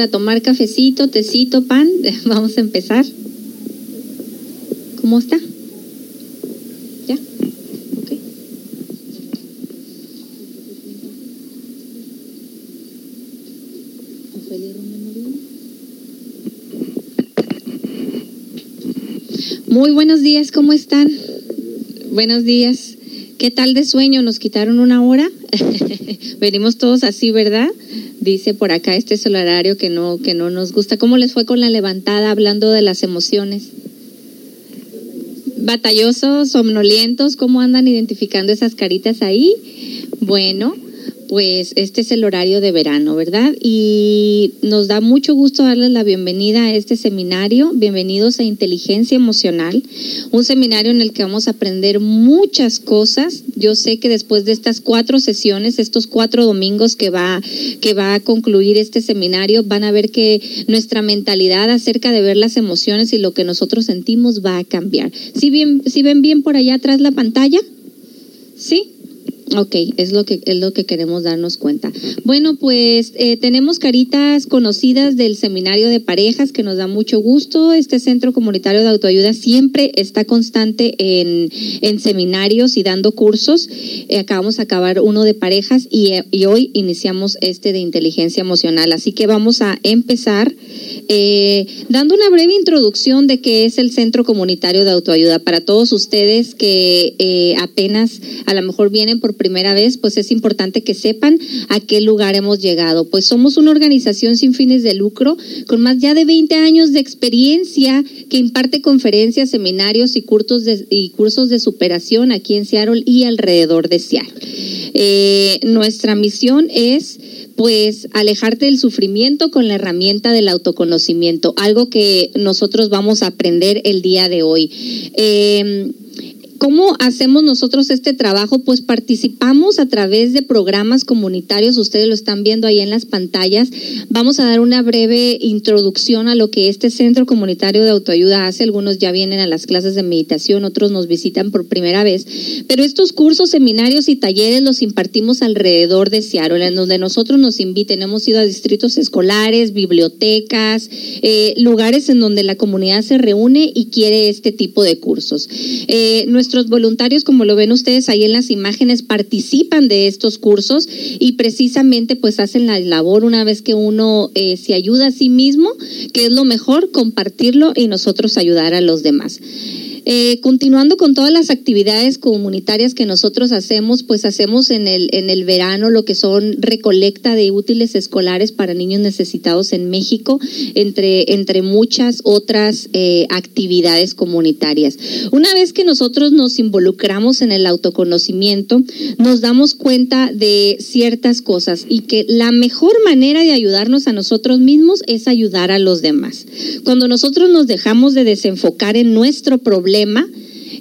Para tomar cafecito, tecito, pan. Vamos a empezar. ¿Cómo está? ¿Ya? Ok. Muy buenos días, ¿cómo están? Buenos días. ¿Qué tal de sueño? ¿Nos quitaron una hora? Venimos todos así, ¿verdad? Dice por acá este solarario que no, que no nos gusta. ¿Cómo les fue con la levantada hablando de las emociones? Batallosos, somnolientos, ¿cómo andan identificando esas caritas ahí? Bueno, pues este es el horario de verano, ¿verdad? Y nos da mucho gusto darles la bienvenida a este seminario. Bienvenidos a Inteligencia Emocional, un seminario en el que vamos a aprender muchas cosas. Yo sé que después de estas cuatro sesiones, estos cuatro domingos que va, que va a concluir este seminario, van a ver que nuestra mentalidad acerca de ver las emociones y lo que nosotros sentimos va a cambiar. ¿Sí, bien, ¿sí ven bien por allá atrás la pantalla? ¿Sí? Ok, es lo que es lo que queremos darnos cuenta. Bueno, pues eh, tenemos caritas conocidas del seminario de parejas que nos da mucho gusto. Este centro comunitario de autoayuda siempre está constante en, en seminarios y dando cursos. Eh, acabamos de acabar uno de parejas eh, y, hoy iniciamos este de inteligencia emocional. Así que vamos a empezar dando una breve introducción de qué es el centro comunitario de autoayuda para todos ustedes que apenas a lo mejor vienen por primera vez, pues es importante que sepan a qué lugar hemos llegado. Pues somos una organización sin fines de lucro con más ya de 20 años de experiencia que imparte conferencias, seminarios y cursos de, y cursos de superación aquí en Seattle y alrededor de Seattle. Eh, nuestra misión es pues alejarte del sufrimiento con la herramienta del autoconocimiento, algo que nosotros vamos a aprender el día de hoy. Eh, ¿Cómo hacemos nosotros este trabajo? Pues participamos a través de programas comunitarios, ustedes lo están viendo ahí en las pantallas. Vamos a dar una breve introducción a lo que este centro comunitario de autoayuda hace. Algunos ya vienen a las clases de meditación, otros nos visitan por primera vez. Pero estos cursos, seminarios y talleres los impartimos alrededor de Seattle, en donde nosotros nos inviten. Hemos ido a distritos escolares, bibliotecas, eh, lugares en donde la comunidad se reúne y quiere este tipo de cursos. Eh, nuestros voluntarios, como lo ven ustedes ahí en las imágenes, participan de estos cursos y precisamente pues hacen la labor una vez que uno eh, se ayuda a sí mismo, que es lo mejor, compartirlo y nosotros ayudar a los demás. Eh, continuando con todas las actividades comunitarias que nosotros hacemos, pues hacemos en el, en el verano lo que son recolecta de útiles escolares para niños necesitados en México, entre, entre muchas otras eh, actividades comunitarias. Una vez que nosotros nos involucramos en el autoconocimiento, nos damos cuenta de ciertas cosas y que la mejor manera de ayudarnos a nosotros mismos es ayudar a los demás. Cuando nosotros nos dejamos de desenfocar en nuestro problema,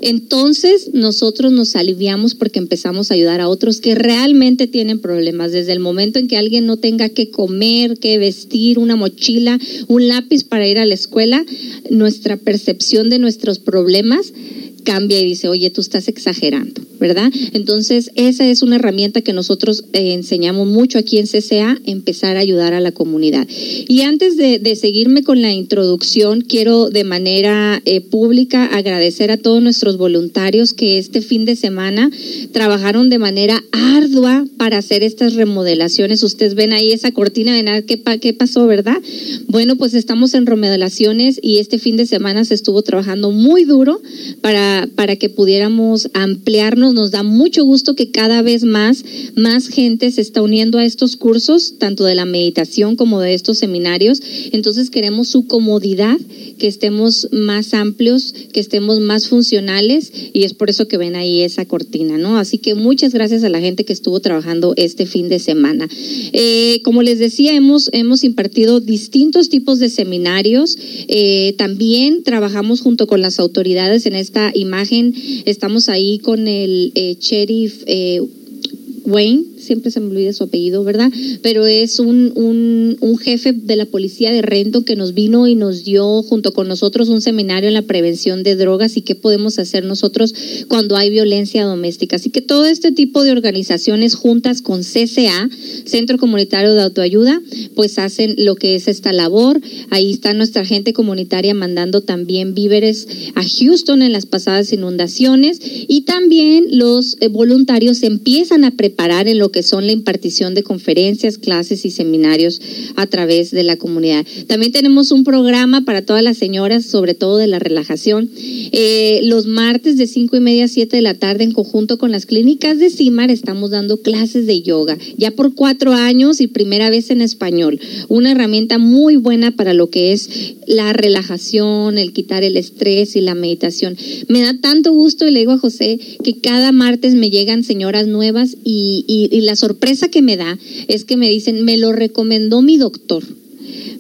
entonces nosotros nos aliviamos porque empezamos a ayudar a otros que realmente tienen problemas. Desde el momento en que alguien no tenga que comer, que vestir, una mochila, un lápiz para ir a la escuela, nuestra percepción de nuestros problemas cambia y dice, oye, tú estás exagerando, ¿verdad? Entonces, esa es una herramienta que nosotros eh, enseñamos mucho aquí en CCA, empezar a ayudar a la comunidad. Y antes de, seguirme con la introducción, quiero de manera eh, pública agradecer a todos nuestros voluntarios que este fin de semana trabajaron de manera ardua para hacer estas remodelaciones. Ustedes ven ahí esa cortina de nada, ¿qué, qué pasó, verdad? Bueno, pues estamos en remodelaciones y este fin de semana se estuvo trabajando muy duro para para, que pudiéramos ampliarnos. Nos da mucho gusto que cada vez más, más gente se está uniendo a estos cursos, tanto de la meditación como de estos seminarios. Entonces queremos su comodidad, que estemos más amplios, que estemos más funcionales y es por eso que ven ahí esa cortina, ¿no? Así que muchas gracias a la gente que estuvo trabajando este fin de semana. Eh, como les decía, hemos, hemos impartido distintos tipos de seminarios. Eh, también trabajamos junto con las autoridades en esta imagen estamos ahí con el eh, sheriff. Eh, Wayne, siempre se me olvida su apellido, ¿verdad? Pero es un, un, jefe de la policía de Renton que nos vino y nos dio junto con nosotros un seminario en la prevención de drogas y qué podemos hacer nosotros cuando hay violencia doméstica. Así que todo este tipo de organizaciones juntas con CCA, Centro Comunitario de Autoayuda, pues hacen lo que es esta labor. Ahí está nuestra gente comunitaria mandando también víveres a Houston en las pasadas inundaciones y también los eh, voluntarios empiezan a preparar en lo que son la impartición de conferencias, clases y seminarios a través de la comunidad. También tenemos un programa para todas las señoras, sobre todo de la relajación, eh, los martes de cinco y media a 7 de la tarde en conjunto con las clínicas de CIMAR estamos dando clases de yoga, ya por cuatro años y primera vez en español. Una herramienta muy buena para lo que es la relajación, el quitar el estrés y la meditación. Me da tanto gusto y le digo a José que cada martes me llegan señoras nuevas y, y la sorpresa que me da es que me dicen, me lo recomendó mi doctor.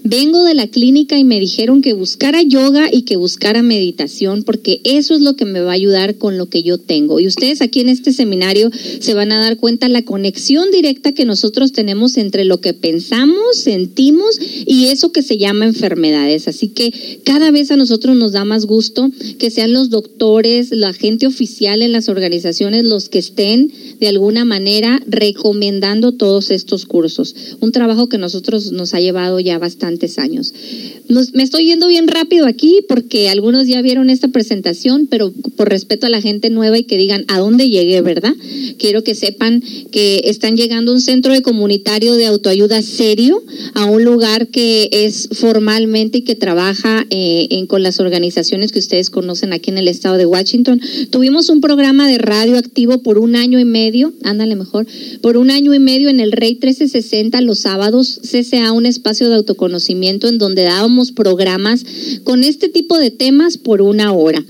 Vengo de la clínica y me dijeron que buscara yoga y que buscara meditación porque eso es lo que me va a ayudar con lo que yo tengo. Y ustedes aquí en este seminario se van a dar cuenta la conexión directa que nosotros tenemos entre lo que pensamos, sentimos y eso que se llama enfermedades. Así que cada vez a nosotros nos da más gusto que sean los doctores, la gente oficial en las organizaciones los que estén de alguna manera recomendando todos estos cursos. Un trabajo que nosotros nos ha llevado ya bastante años. me estoy yendo bien rápido aquí porque algunos ya vieron esta presentación, pero por respeto a la gente nueva y que digan a dónde llegué, ¿verdad? Quiero que sepan que están llegando un centro de comunitario de autoayuda serio, a un lugar que es formalmente y que trabaja eh, en, con las organizaciones que ustedes conocen aquí en el estado de Washington. Tuvimos un programa de radio activo por un año y medio, ándale mejor, por un año y medio en el Rey 1360 los sábados, CCA, un espacio de autoconocimiento en donde dábamos programas con este tipo de temas por una hora.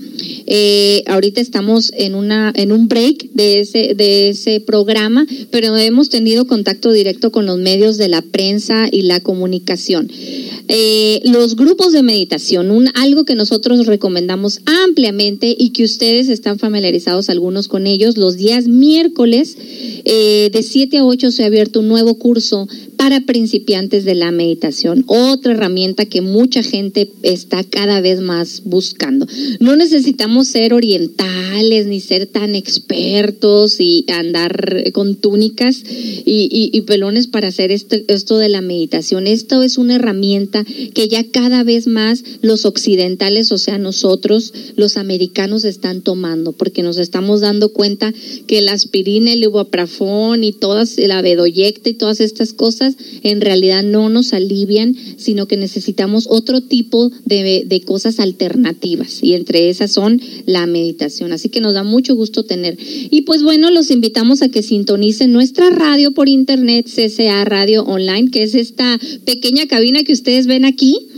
Eh, ahorita estamos en, una, en un break de ese, de ese programa, pero hemos tenido contacto directo con los medios de la prensa y la comunicación. Eh, los grupos de meditación, un, algo que nosotros recomendamos ampliamente y que ustedes están familiarizados algunos con ellos, los días miércoles eh, de 7 a 8 se ha abierto un nuevo curso para principiantes de la meditación, otra herramienta que mucha gente está cada vez más buscando. No necesitamos ser orientales ni ser tan expertos y andar con túnicas y, pelones para hacer esto, esto de la meditación. Esto es una herramienta que ya cada vez más los occidentales, o sea, nosotros, los americanos, están tomando, porque nos estamos dando cuenta que la aspirina, el ibuprofón y todas, la bedoyecta y todas estas cosas en realidad no nos alivian, sino que necesitamos otro tipo de, de cosas alternativas y entre esas son la meditación. Así que nos da mucho gusto tener. Y pues bueno, los invitamos a que sintonicen nuestra radio por internet, CCA Radio Online, que es esta pequeña cabina que ustedes ven aquí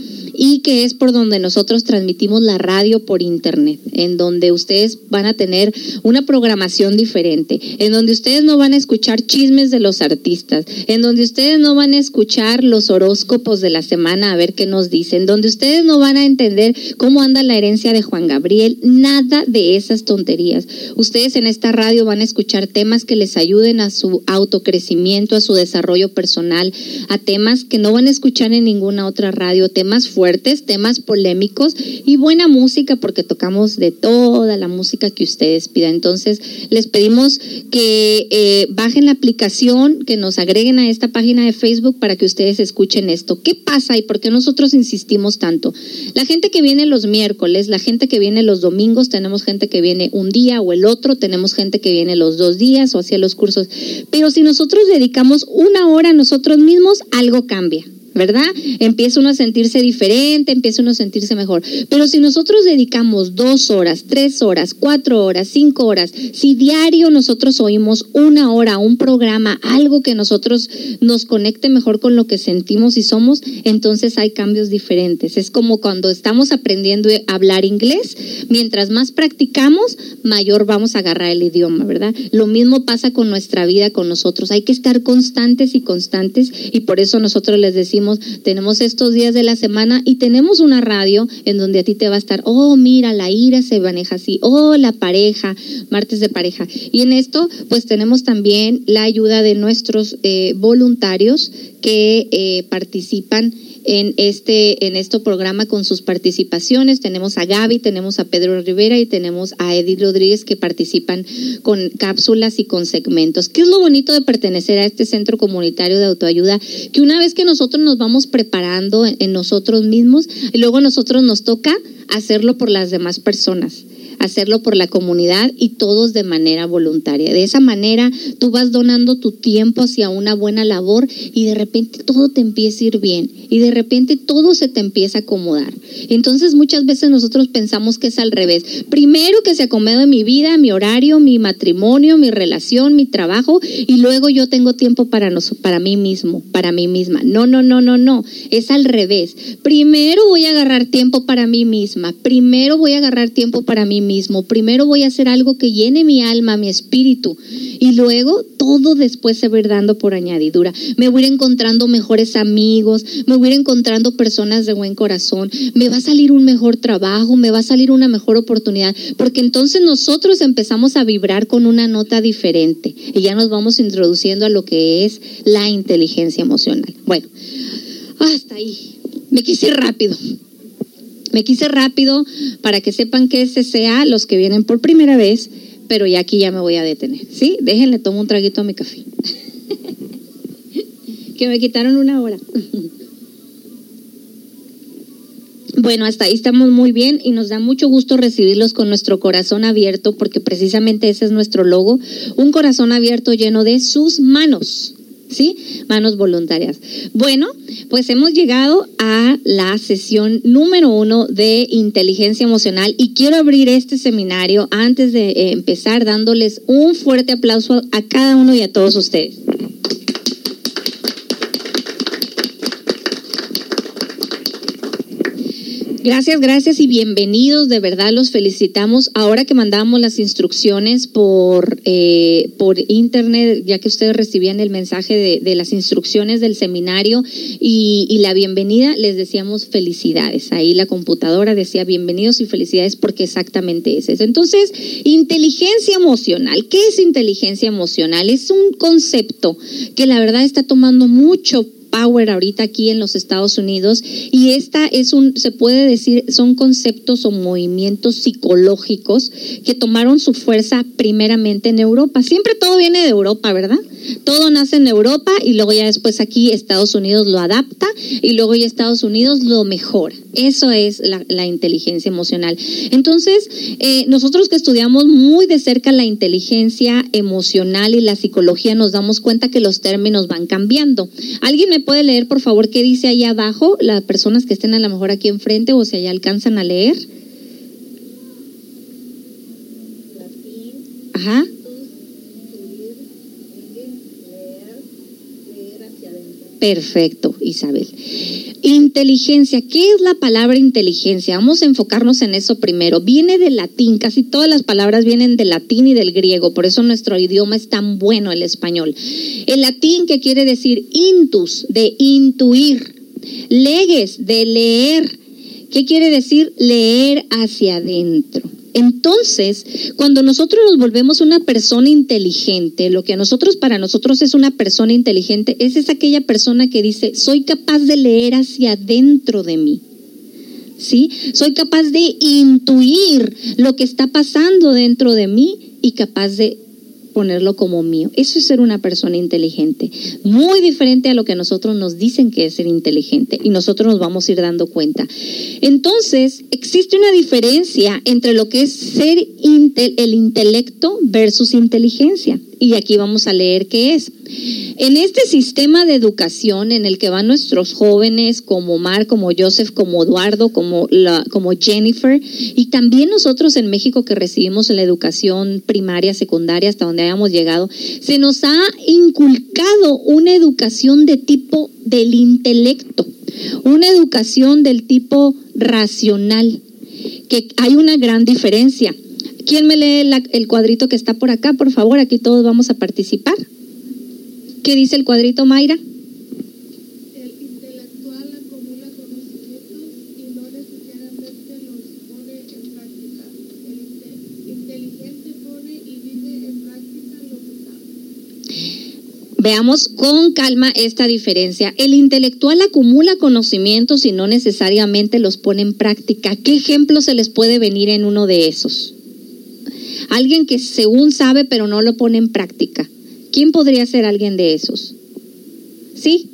y que es por donde nosotros transmitimos la radio por internet, en donde ustedes van a tener una programación diferente, en donde ustedes no van a escuchar chismes de los artistas, en donde ustedes no van a escuchar los horóscopos de la semana a ver qué nos dicen, donde ustedes no van a entender cómo anda la herencia de Juan Gabriel, nada de esas tonterías. Ustedes en esta radio van a escuchar temas que les ayuden a su autocrecimiento, a su desarrollo personal, a temas que no van a escuchar en ninguna otra radio, temas fuertes temas polémicos y buena música porque tocamos de toda la música que ustedes pidan. Entonces, les pedimos que eh, bajen la aplicación, que nos agreguen a esta página de Facebook para que ustedes escuchen esto. ¿Qué pasa y por qué nosotros insistimos tanto? La gente que viene los miércoles, la gente que viene los domingos, tenemos gente que viene un día o el otro, tenemos gente que viene los dos días o hacia los cursos. Pero si nosotros dedicamos una hora a nosotros mismos, algo cambia. ¿Verdad? Empieza uno a sentirse diferente, empieza uno a sentirse mejor. Pero si nosotros dedicamos dos horas, tres horas, cuatro horas, cinco horas, si diario nosotros oímos una hora, un programa, algo que nosotros nos conecte mejor con lo que sentimos y somos, entonces hay cambios diferentes. Es como cuando estamos aprendiendo a hablar inglés, mientras más practicamos, mayor vamos a agarrar el idioma, ¿verdad? Lo mismo pasa con nuestra vida, con nosotros. Hay que estar constantes y constantes y por eso nosotros les decimos, tenemos estos días de la semana y tenemos una radio en donde a ti te va a estar, oh, mira, la ira se maneja así, oh, la pareja, martes de pareja. Y en esto, pues tenemos también la ayuda de nuestros eh, voluntarios que eh, participan en este, en este programa con sus participaciones. Tenemos a Gaby, tenemos a Pedro Rivera y tenemos a Edith Rodríguez que participan con cápsulas y con segmentos. ¿Qué es lo bonito de pertenecer a este centro comunitario de autoayuda? Que una vez que nosotros nos vamos preparando en nosotros mismos y luego a nosotros nos toca hacerlo por las demás personas hacerlo por la comunidad y todos de manera voluntaria. De esa manera tú vas donando tu tiempo hacia una buena labor y de repente todo te empieza a ir bien y de repente todo se te empieza a acomodar. Entonces muchas veces nosotros pensamos que es al revés. Primero que se acomode mi vida, mi horario, mi matrimonio, mi relación, mi trabajo y luego yo tengo tiempo para, para mí mismo, para mí misma. No, no, no, no, no. Es al revés. Primero voy a agarrar tiempo para mí misma. Primero voy a agarrar tiempo para mí Primero voy a hacer algo que llene mi alma, mi espíritu. Y luego todo después se va a ir dando por añadidura. Me voy a ir encontrando mejores amigos, me voy a ir encontrando personas de buen corazón, me va a salir un mejor trabajo, me va a salir una mejor oportunidad. Porque entonces nosotros empezamos a vibrar con una nota diferente y ya nos vamos introduciendo a lo que es la inteligencia emocional. Bueno, hasta ahí. Me quise rápido. Me quise rápido para que sepan que ese sea los que vienen por primera vez, pero ya aquí ya me voy a detener. ¿Sí? Déjenle, tomo un traguito a mi café. que me quitaron una hora. Bueno, hasta ahí estamos muy bien y nos da mucho gusto recibirlos con nuestro corazón abierto porque precisamente ese es nuestro logo, un corazón abierto lleno de sus manos. ¿Sí? Manos voluntarias. Bueno, pues hemos llegado a la sesión número uno de inteligencia emocional y quiero abrir este seminario antes de empezar dándoles un fuerte aplauso a cada uno y a todos ustedes. Gracias, gracias y bienvenidos. De verdad los felicitamos. Ahora que mandamos las instrucciones por, eh, por internet, ya que ustedes recibían el mensaje de, las instrucciones del seminario y, y, la bienvenida, les decíamos felicidades. Ahí la computadora decía bienvenidos y felicidades porque exactamente es eso. Entonces, inteligencia emocional. ¿Qué es inteligencia emocional? Es un concepto que la verdad está tomando mucho power ahorita aquí en los Estados Unidos y esta es un, se puede decir, son conceptos o movimientos psicológicos que tomaron su fuerza primeramente en Europa. Siempre todo viene de Europa, ¿verdad? Todo nace en Europa y luego ya después aquí Estados Unidos lo adapta y luego ya Estados Unidos lo mejora. Eso es la, inteligencia emocional. Entonces, eh, nosotros que estudiamos muy de cerca la inteligencia emocional y la psicología nos damos cuenta que los términos van cambiando. ¿Alguien me puede leer, por favor, qué dice ahí abajo? Las personas que estén a lo mejor aquí enfrente o si allá alcanzan a leer. Ajá. Perfecto, Isabel. Inteligencia, ¿qué es la palabra inteligencia? Vamos a enfocarnos en eso primero. Viene del latín, casi todas las palabras vienen del latín y del griego, por eso nuestro idioma es tan bueno el español. El latín que quiere decir intus, de intuir, leges, de leer. ¿Qué quiere decir leer hacia adentro? Entonces, cuando nosotros nos volvemos una persona inteligente, lo que a nosotros, para nosotros es una persona inteligente, es, es aquella persona que dice, soy capaz de leer hacia adentro de mí. ¿Sí? Soy capaz de intuir lo que está pasando dentro de mí y capaz de ponerlo como mío. Eso es ser una persona inteligente. Muy diferente a lo que nosotros nos dicen que es ser inteligente y nosotros nos vamos a ir dando cuenta. Entonces, existe una diferencia entre lo que es ser el intelecto versus inteligencia. Y aquí vamos a leer qué es. En este sistema de educación en el que van nuestros jóvenes como Mar, como Joseph, como Eduardo, como, la, como Jennifer, y también nosotros en México que recibimos la educación primaria, secundaria, hasta donde hayamos llegado, se nos ha inculcado una educación de tipo del intelecto, una educación del tipo racional, que hay una gran diferencia. ¿Quién me lee el cuadrito que está por acá? Por favor, aquí todos vamos a participar. ¿Qué dice el cuadrito, Mayra? Veamos con calma esta diferencia. El intelectual acumula conocimientos y no necesariamente los pone en práctica. ¿Qué ejemplo se les puede venir en uno de esos? Alguien que según sabe pero no lo pone en práctica. ¿Quién podría ser alguien de esos? ¿Sí?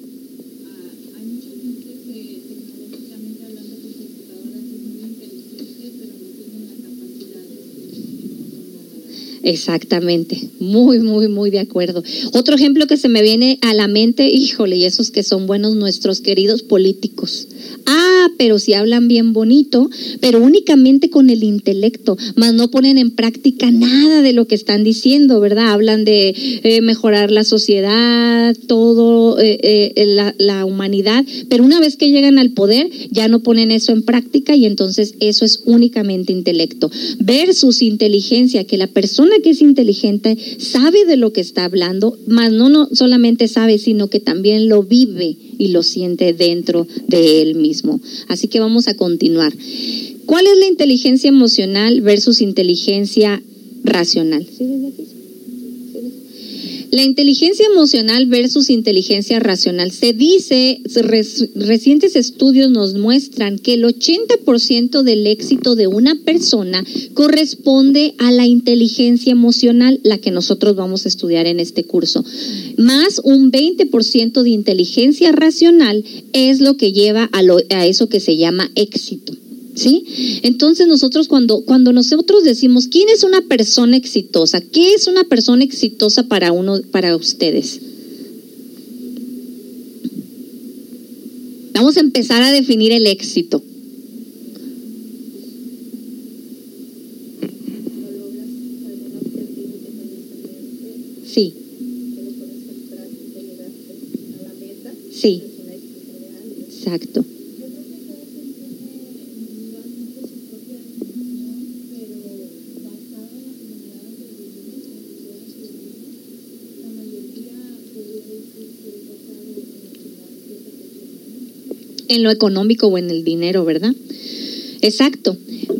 Exactamente, muy, muy, muy de acuerdo. Otro ejemplo que se me viene a la mente, híjole, y esos que son buenos nuestros queridos políticos. Ah, pero si hablan bien bonito, pero únicamente con el intelecto, más no ponen en práctica nada de lo que están diciendo, ¿verdad? Hablan de eh, mejorar la sociedad, todo, eh, eh, la, humanidad, pero una vez que llegan al poder, ya no ponen eso en práctica y entonces eso es únicamente intelecto. Versus inteligencia, que la persona que es inteligente sabe de lo que está hablando, más no, no solamente sabe, sino que también lo vive y lo siente dentro de él mismo. Así que vamos a continuar. ¿Cuál es la inteligencia emocional versus inteligencia racional? La inteligencia emocional versus inteligencia racional. Se dice, recientes estudios nos muestran que el 80% del éxito de una persona corresponde a la inteligencia emocional, la que nosotros vamos a estudiar en este curso. Más un 20% de inteligencia racional es lo que lleva a, a eso que se llama éxito. ¿Sí? Entonces nosotros cuando, cuando nosotros decimos, ¿quién es una persona exitosa? ¿Qué es una persona exitosa para uno, para ustedes? Vamos a empezar a definir el éxito. Sí. Sí. Exacto. En lo económico o en el dinero, ¿verdad? Exacto.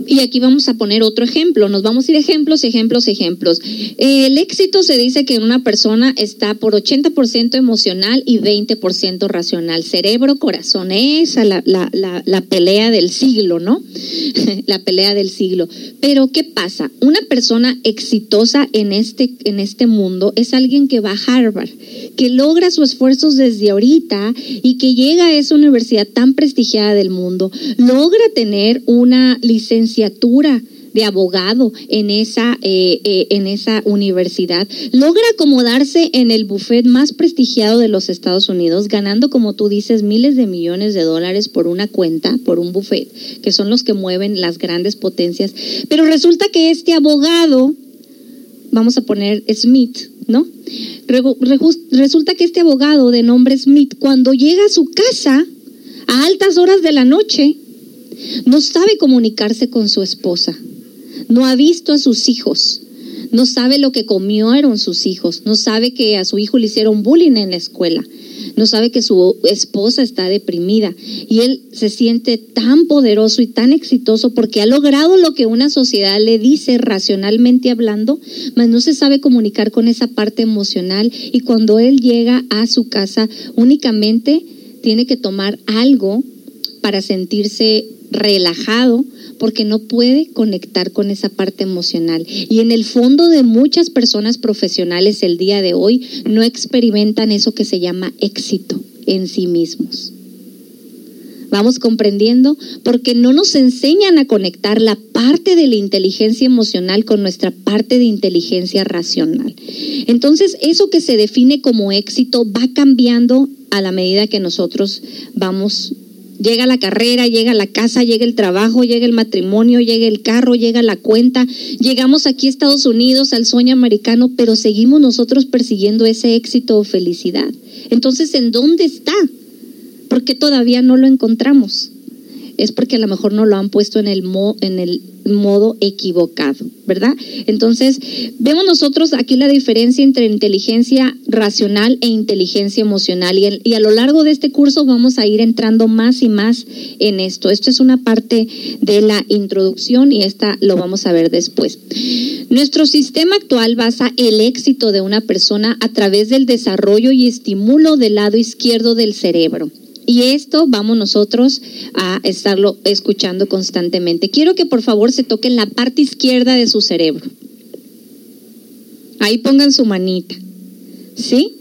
Y aquí vamos a poner otro ejemplo. Nos vamos a ir ejemplos, ejemplos, ejemplos. El éxito se dice que una persona está por 80% emocional y 20% racional. Cerebro, corazón. Esa la, la, la, la pelea del siglo, ¿no? la pelea del siglo. Pero ¿qué pasa? Una persona exitosa en este, en este mundo es alguien que va a Harvard, que logra sus esfuerzos desde ahorita y que llega a esa universidad tan prestigiada del mundo, logra tener una de abogado en esa, eh, eh, en esa universidad, logra acomodarse en el buffet más prestigiado de los Estados Unidos, ganando, como tú dices, miles de millones de dólares por una cuenta, por un buffet, que son los que mueven las grandes potencias. Pero resulta que este abogado, vamos a poner Smith, ¿no? Resulta que este abogado de nombre Smith, cuando llega a su casa a altas horas de la noche, no sabe comunicarse con su esposa, no ha visto a sus hijos, no sabe lo que comieron sus hijos, no sabe que a su hijo le hicieron bullying en la escuela, no sabe que su esposa está deprimida. Y él se siente tan poderoso y tan exitoso porque ha logrado lo que una sociedad le dice racionalmente hablando, mas no se sabe comunicar con esa parte emocional. Y cuando él llega a su casa únicamente tiene que tomar algo para sentirse relajado porque no puede conectar con esa parte emocional. Y en el fondo de muchas personas profesionales el día de hoy no experimentan eso que se llama éxito en sí mismos. Vamos comprendiendo porque no nos enseñan a conectar la parte de la inteligencia emocional con nuestra parte de inteligencia racional. Entonces, eso que se define como éxito va cambiando a la medida que nosotros vamos llega la carrera, llega la casa, llega el trabajo, llega el matrimonio, llega el carro, llega la cuenta. Llegamos aquí a Estados Unidos al sueño americano, pero seguimos nosotros persiguiendo ese éxito o felicidad. Entonces, ¿en dónde está? Porque todavía no lo encontramos. Es porque a lo mejor no lo han puesto en el, en el modo equivocado, ¿verdad? Entonces, vemos nosotros aquí la diferencia entre inteligencia racional e inteligencia emocional y, y, a lo largo de este curso vamos a ir entrando más y más en esto. Esto es una parte de la introducción y esta lo vamos a ver después. Nuestro sistema actual basa el éxito de una persona a través del desarrollo y estímulo del lado izquierdo del cerebro. Y esto vamos nosotros a estarlo escuchando constantemente. Quiero que por favor se toquen la parte izquierda de su cerebro. Ahí pongan su manita. ¿Sí?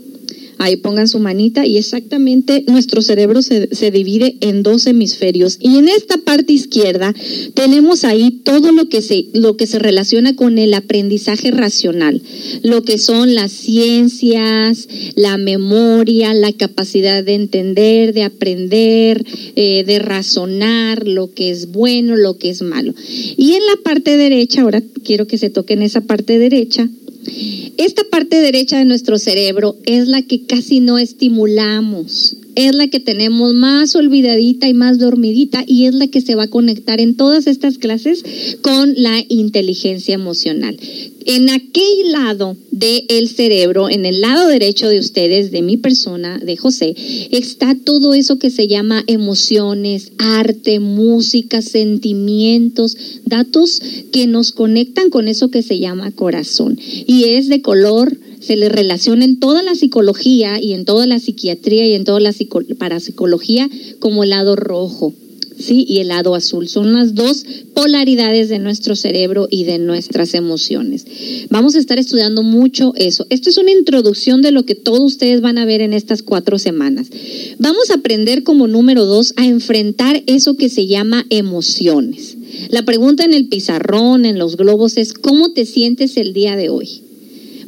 Ahí pongan su manita y exactamente nuestro cerebro se, divide en dos hemisferios. Y en esta parte izquierda tenemos ahí todo lo que, se, lo que se relaciona con el aprendizaje racional, lo que son las ciencias, la memoria, la capacidad de entender, de aprender, eh, de razonar lo que es bueno, lo que es malo. Y en la parte derecha, ahora quiero que se toquen esa parte derecha, esta parte derecha de nuestro cerebro es la que casi no estimulamos, es la que tenemos más olvidadita y más dormidita y es la que se va a conectar en todas estas clases con la inteligencia emocional en aquel lado del cerebro, en el lado derecho de ustedes, de mi persona, de José, está todo eso que se llama emociones, arte, música, sentimientos, datos que nos conectan con eso que se llama corazón. Y es de color se le relaciona en toda la psicología y en toda la psiquiatría y en toda la parapsicología como el lado rojo. ¿sí? y el lado azul. Son las dos polaridades de nuestro cerebro y de nuestras emociones. Vamos a estar estudiando mucho eso. Esto es una introducción de lo que todos ustedes van a ver en estas cuatro semanas. Vamos a aprender como número dos a enfrentar eso que se llama emociones. La pregunta en el pizarrón, en los globos, es ¿cómo te sientes el día de hoy?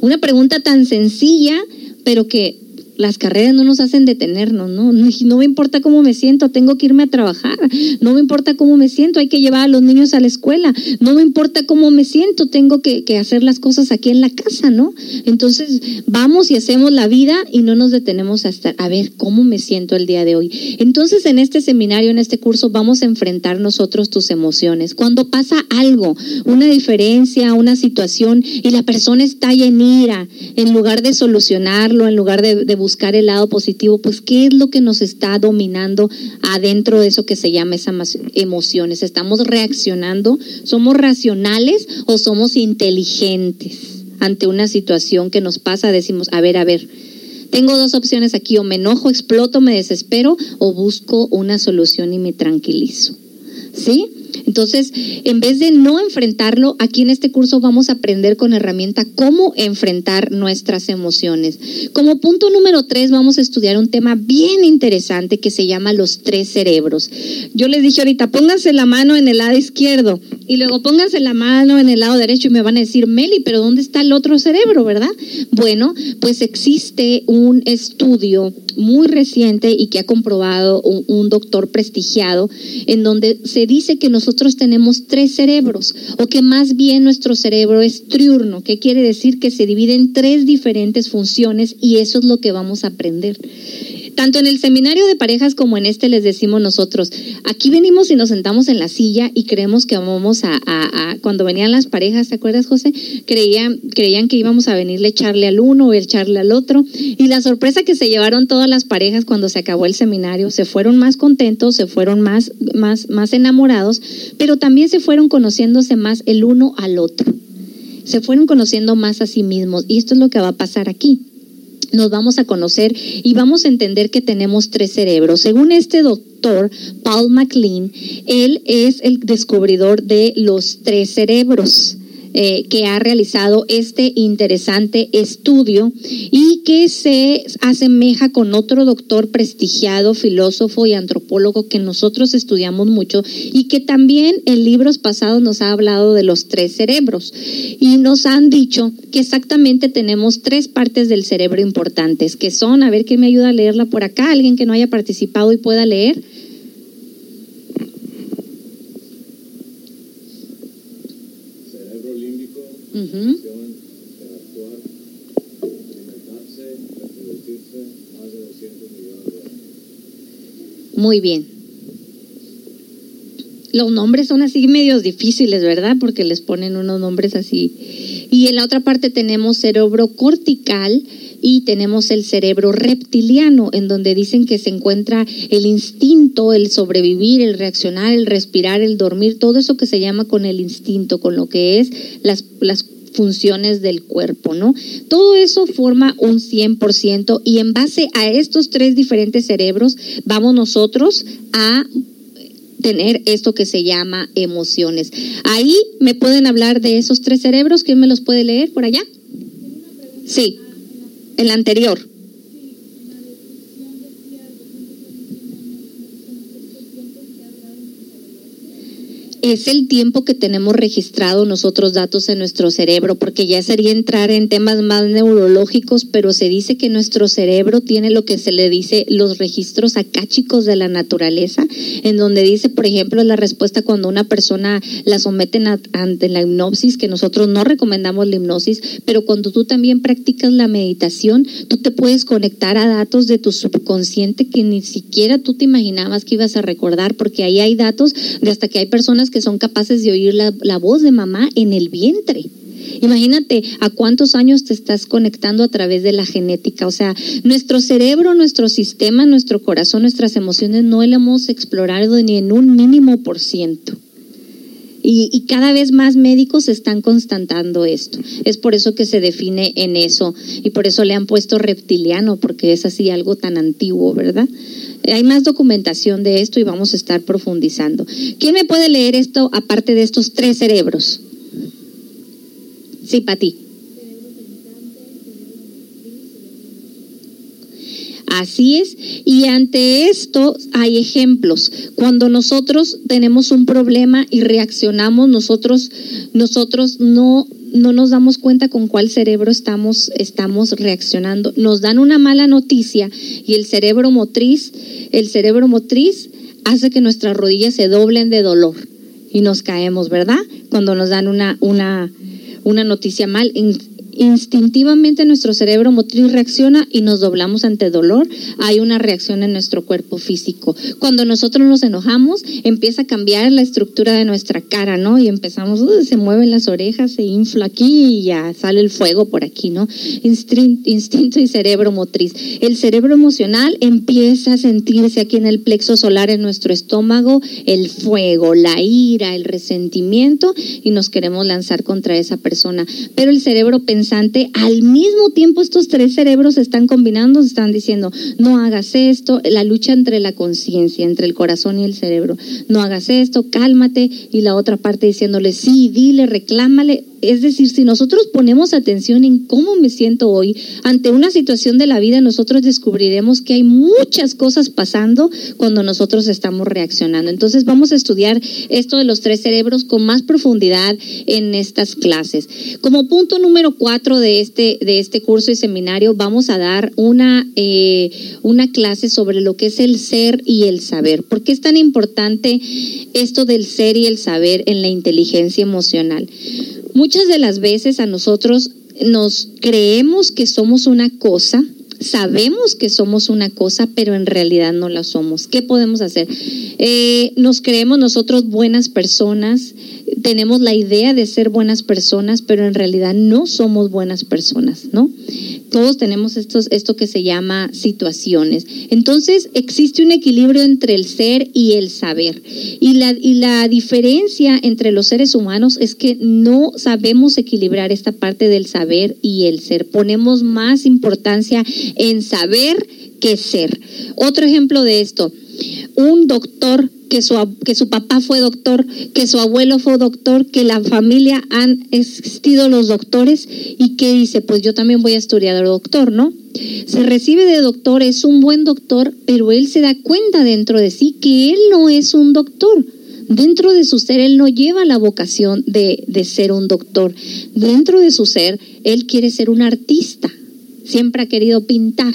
Una pregunta tan sencilla, pero que las carreras no nos hacen detenernos, ¿no? No me importa cómo me siento, tengo que irme a trabajar, no me importa cómo me siento, hay que llevar a los niños a la escuela, no me importa cómo me siento, tengo que, hacer las cosas aquí en la casa, ¿no? Entonces vamos y hacemos la vida y no nos detenemos hasta a ver cómo me siento el día de hoy. Entonces en este seminario, en este curso, vamos a enfrentar nosotros tus emociones. Cuando pasa algo, una diferencia, una situación y la persona está en ira, en lugar de solucionarlo, en lugar de, de buscar el lado positivo, pues qué es lo que nos está dominando adentro de eso que se llama esas emociones. ¿Estamos reaccionando? ¿Somos racionales o somos inteligentes ante una situación que nos pasa? Decimos, a ver, a ver, tengo dos opciones aquí, o me enojo, exploto, me desespero, o busco una solución y me tranquilizo. ¿Sí? Entonces, en vez de no enfrentarlo, aquí en este curso vamos a aprender con herramienta cómo enfrentar nuestras emociones. Como punto número tres, vamos a estudiar un tema bien interesante que se llama los tres cerebros. Yo les dije ahorita, pónganse la mano en el lado izquierdo y luego pónganse la mano en el lado derecho y me van a decir, Meli, pero ¿dónde está el otro cerebro, verdad? Bueno, pues existe un estudio muy reciente y que ha comprobado un, doctor prestigiado en donde se dice que nosotros nosotros tenemos tres cerebros, o que más bien nuestro cerebro es triurno, que quiere decir que se divide en tres diferentes funciones y eso es lo que vamos a aprender. Tanto en el seminario de parejas como en este les decimos nosotros, aquí venimos y nos sentamos en la silla y creemos que vamos a, cuando venían las parejas, ¿te acuerdas José? Creían, creían que íbamos a venirle a echarle al uno o echarle al otro. Y la sorpresa que se llevaron todas las parejas cuando se acabó el seminario, se fueron más contentos, se fueron más, más, más enamorados, pero también se fueron conociéndose más el uno al otro. Se fueron conociendo más a sí mismos. Y esto es lo que va a pasar aquí nos vamos a conocer y vamos a entender que tenemos tres cerebros. Según este doctor, Paul MacLean, él es el descubridor de los tres cerebros. Eh, que ha realizado este interesante estudio y que se asemeja con otro doctor prestigiado, filósofo y antropólogo que nosotros estudiamos mucho y que también en libros pasados nos ha hablado de los tres cerebros y nos han dicho que exactamente tenemos tres partes del cerebro importantes, que son, a ver quién me ayuda a leerla por acá, alguien que no haya participado y pueda leer. Muy bien. Los nombres son así medios difíciles, ¿verdad? Porque les ponen unos nombres así. Y en la otra parte tenemos cerebro cortical y tenemos el cerebro reptiliano, en donde dicen que se encuentra el instinto, el sobrevivir, el reaccionar, el respirar, el dormir, todo eso que se llama con el instinto, con lo que es las, las funciones del cuerpo, ¿no? Todo eso forma un 100% y en base a estos tres diferentes cerebros vamos nosotros a tener esto que se llama emociones. Ahí me pueden hablar de esos tres cerebros, ¿quién me los puede leer por allá? Sí, el anterior. Es el tiempo que tenemos registrado nosotros datos en nuestro cerebro, porque ya sería entrar en temas más neurológicos, pero se dice que nuestro cerebro tiene lo que se le dice los registros acáchicos de la naturaleza, en donde dice, por ejemplo, la respuesta cuando una persona la someten ante la hipnosis, que nosotros no recomendamos la hipnosis, pero cuando tú también practicas la meditación, tú te puedes conectar a datos de tu subconsciente que ni siquiera tú te imaginabas que ibas a recordar, porque ahí hay datos de hasta que hay personas que son capaces de oír la, voz de mamá en el vientre. Imagínate a cuántos años te estás conectando a través de la genética. O sea, nuestro cerebro, nuestro sistema, nuestro corazón, nuestras emociones no lo hemos explorado ni en un mínimo por ciento. Y, y, cada vez más médicos están constatando esto. Es por eso que se define en eso y por eso le han puesto reptiliano, porque es así algo tan antiguo, ¿verdad? Hay más documentación de esto y vamos a estar profundizando. ¿Quién me puede leer esto aparte de estos tres cerebros? Sí, Pati. Así es. Y ante esto hay ejemplos. Cuando nosotros tenemos un problema y reaccionamos, nosotros, nosotros no no nos damos cuenta con cuál cerebro estamos, estamos reaccionando. Nos dan una mala noticia y el cerebro motriz, el cerebro motriz hace que nuestras rodillas se doblen de dolor y nos caemos, ¿verdad? Cuando nos dan una, una, una noticia mal instintivamente nuestro cerebro motriz reacciona y nos doblamos ante dolor, hay una reacción en nuestro cuerpo físico. Cuando nosotros nos enojamos, empieza a cambiar la estructura de nuestra cara, ¿no? Y empezamos, se mueven las orejas, se infla aquí y ya sale el fuego por aquí, ¿no? Instinto y cerebro motriz. El cerebro emocional empieza a sentirse aquí en el plexo solar en nuestro estómago, el fuego, la ira, el resentimiento y nos queremos lanzar contra esa persona. Pero el cerebro pensante al mismo tiempo estos tres cerebros se están combinando, se están diciendo, no hagas esto, la lucha entre la conciencia, entre el corazón y el cerebro, no hagas esto, cálmate, y la otra parte diciéndole, sí, dile, reclámale, es decir, si nosotros ponemos atención en cómo me siento hoy ante una situación de la vida, nosotros descubriremos que hay muchas cosas pasando cuando nosotros estamos reaccionando. Entonces vamos a estudiar esto de los tres cerebros con más profundidad en estas clases. Como punto número cuatro de este, de este curso y seminario, vamos a dar una, eh, una clase sobre lo que es el ser y el saber. ¿Por qué es tan importante esto del ser y el saber en la inteligencia emocional? Muchas de las veces a nosotros nos creemos que somos una cosa, sabemos que somos una cosa, pero en realidad no la somos. ¿Qué podemos hacer? Eh, nos creemos nosotros buenas personas, tenemos la idea de ser buenas personas, pero en realidad no somos buenas personas, ¿no? todos tenemos estos, esto que se llama situaciones. Entonces existe un equilibrio entre el ser y el saber. Y la, y la diferencia entre los seres humanos es que no sabemos equilibrar esta parte del saber y el ser. Ponemos más importancia en saber que ser. Otro ejemplo de esto, un doctor que su, que su papá fue doctor, que su abuelo fue doctor, que la familia han existido los doctores y que dice, pues yo también voy a estudiar doctor, ¿no? Se recibe de doctor, es un buen doctor, pero él se da cuenta dentro de sí que él no es un doctor. Dentro de su ser, él no lleva la vocación de, de ser un doctor. Dentro de su ser, él quiere ser un artista. Siempre ha querido pintar,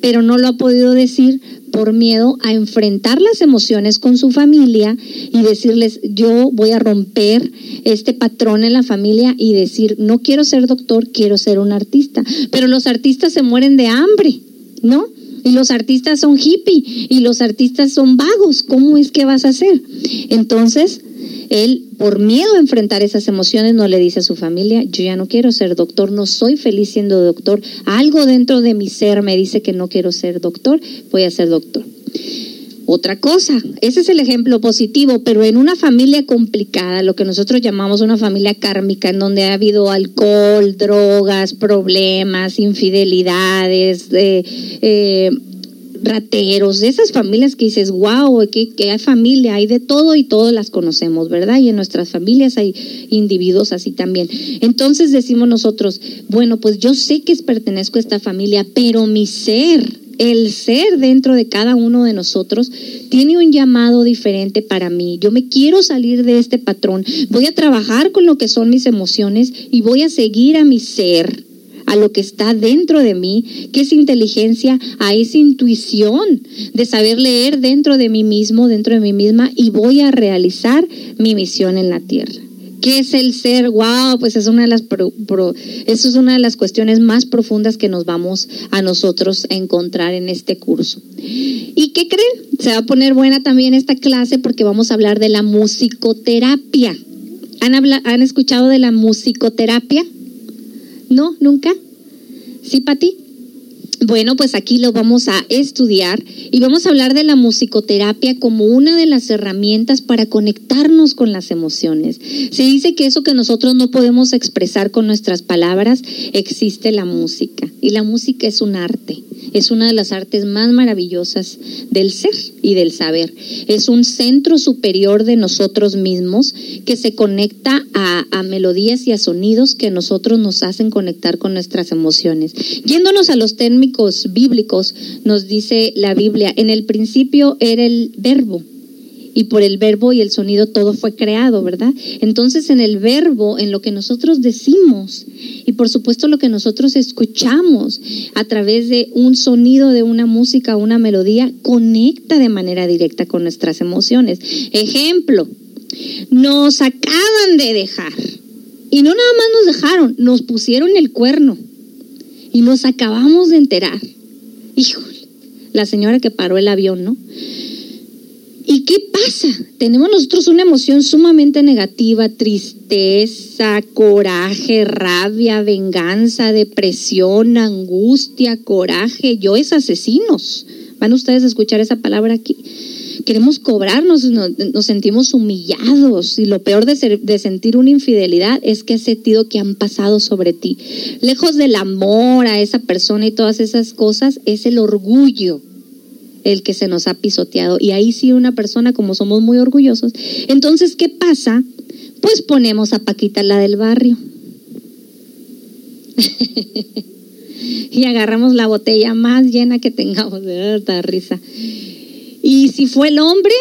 pero no lo ha podido decir por miedo a enfrentar las emociones con su familia y decirles, yo voy a romper este patrón en la familia y decir, no quiero ser doctor, quiero ser un artista. Pero los artistas se mueren de hambre, ¿no? Y los artistas son hippie y los artistas son vagos. ¿Cómo es que vas a hacer? Entonces, él, por miedo a enfrentar esas emociones, no le dice a su familia, yo ya no quiero ser doctor, no soy feliz siendo doctor. Algo dentro de mi ser me dice que no quiero ser doctor, voy a ser doctor. otra cosa. Ese es el ejemplo positivo, pero en una familia complicada, lo que nosotros llamamos una familia kármica, en donde ha habido alcohol, drogas, problemas, infidelidades, eh, eh, rateros, de esas familias que dices, wow, que, que hay familia, hay de todo y todos las conocemos, ¿verdad? Y en nuestras familias hay individuos así también. Entonces decimos nosotros, bueno, pues yo sé que pertenezco a esta familia, pero mi ser el ser dentro de cada uno de nosotros tiene un llamado diferente para mí. Yo me quiero salir de este patrón. Voy a trabajar con lo que son mis emociones y voy a seguir a mi ser, a lo que está dentro de mí, que es inteligencia, a esa intuición de saber leer dentro de mí mismo, dentro de mí misma y voy a realizar mi misión en la tierra. ¿Qué es el ser? Wow, pues es una de las eso es una de las cuestiones más profundas que nos vamos a nosotros a encontrar en este curso. ¿Y qué creen? Se va a poner buena también esta clase porque vamos a hablar de la musicoterapia. ¿Han, ¿han escuchado de la musicoterapia? ¿No? ¿Nunca? ¿Sí, Pati? Bueno, pues aquí lo vamos a estudiar y vamos a hablar de la musicoterapia como una de las herramientas para conectarnos con las emociones. Se dice que eso que nosotros no podemos expresar con nuestras palabras, existe la música y la música es un arte es una de las artes más maravillosas del ser y del saber. Es un centro superior de nosotros mismos que se conecta a, melodías y a sonidos que nosotros nos hacen conectar con nuestras emociones. Yéndonos a los técnicos bíblicos, nos dice la Biblia, en el principio era el verbo y por el verbo y el sonido todo fue creado, ¿verdad? Entonces en el verbo, en lo que nosotros decimos y por supuesto lo que nosotros escuchamos a través de un sonido de una música, una melodía, conecta de manera directa con nuestras emociones. Ejemplo, nos acaban de dejar y no nada más nos dejaron, nos pusieron el cuerno y nos acabamos de enterar. Híjole, la señora que paró el avión, ¿no? ¿Y qué pasa? Tenemos nosotros una emoción sumamente negativa, tristeza, coraje, rabia, venganza, depresión, angustia, coraje. Yo es asesinos. Van ustedes a escuchar esa palabra aquí. Queremos cobrarnos, nos, sentimos humillados y lo peor de, de sentir una infidelidad es que has sentido que han pasado sobre ti. Lejos del amor a esa persona y todas esas cosas es el orgullo el que se nos ha pisoteado. Y ahí sí una persona, como somos muy orgullosos, entonces, ¿qué pasa? Pues ponemos a Paquita la del barrio. y agarramos la botella más llena que tengamos, de verdad, risa. Y si fue el hombre,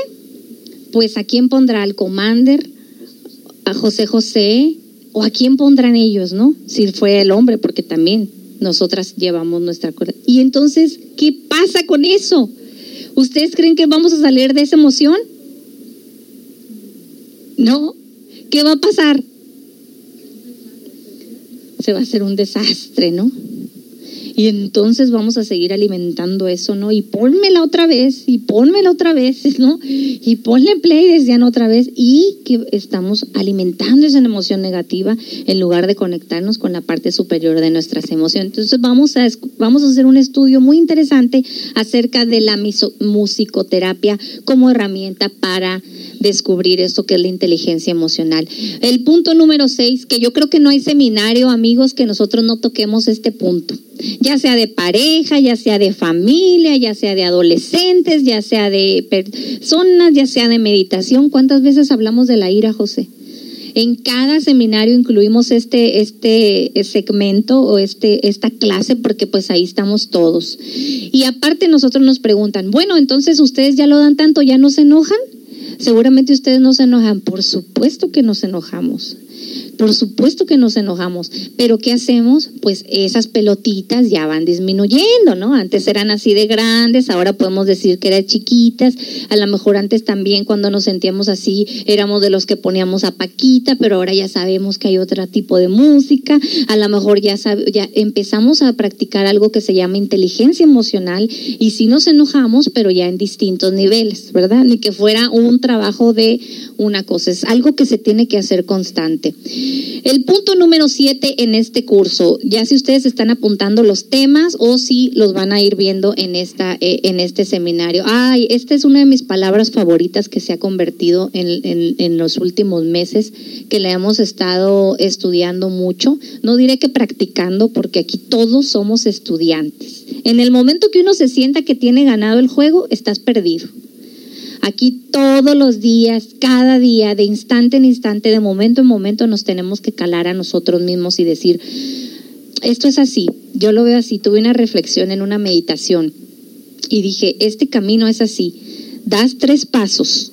pues a quién pondrá al commander, a José José, o a quién pondrán ellos, ¿no? Si fue el hombre, porque también nosotras llevamos nuestra Y entonces, ¿qué pasa con eso? ¿Ustedes creen que vamos a salir de esa emoción? No. ¿Qué va a pasar? Se va a hacer un desastre, ¿no? Y entonces vamos a seguir alimentando eso, ¿no? Y pónmela otra vez, y pónmela otra vez, ¿no? Y ponle play desde otra vez, y que estamos alimentando esa emoción negativa en lugar de conectarnos con la parte superior de nuestras emociones. Entonces vamos a, vamos a hacer un estudio muy interesante acerca de la musicoterapia como herramienta para descubrir esto que es la inteligencia emocional. El punto número seis, que yo creo que no hay seminario, amigos, que nosotros no toquemos este punto ya sea de pareja, ya sea de familia, ya sea de adolescentes, ya sea de personas, ya sea de meditación. ¿Cuántas veces hablamos de la ira, José? En cada seminario incluimos este, este segmento o este, esta clase porque pues ahí estamos todos. Y aparte nosotros nos preguntan, bueno, entonces ustedes ya lo dan tanto, ¿ya no se enojan? Seguramente ustedes no se enojan. Por supuesto que nos enojamos. Por supuesto que nos enojamos, pero ¿qué hacemos? Pues esas pelotitas ya van disminuyendo, ¿no? Antes eran así de grandes, ahora podemos decir que eran chiquitas, a lo mejor antes también cuando nos sentíamos así éramos de los que poníamos a Paquita, pero ahora ya sabemos que hay otro tipo de música, a lo mejor ya, ya empezamos a practicar algo que se llama inteligencia emocional y sí nos enojamos, pero ya en distintos niveles, ¿verdad? Ni que fuera un trabajo de una cosa, es algo que se tiene que hacer constante. El punto número siete en este curso, ya si ustedes están apuntando los temas o si los van a ir viendo en, esta, eh, en este seminario. Ay, esta es una de mis palabras favoritas que se ha convertido en, en los últimos meses, que le hemos estado estudiando mucho. No diré que practicando, porque aquí todos somos estudiantes. En el momento que uno se sienta que tiene ganado el juego, estás perdido. Aquí todos los días, cada día, de instante en instante, de momento en momento, nos tenemos que calar a nosotros mismos y decir, esto es así, yo lo veo así, tuve una reflexión en una meditación y dije, este camino es así, das tres pasos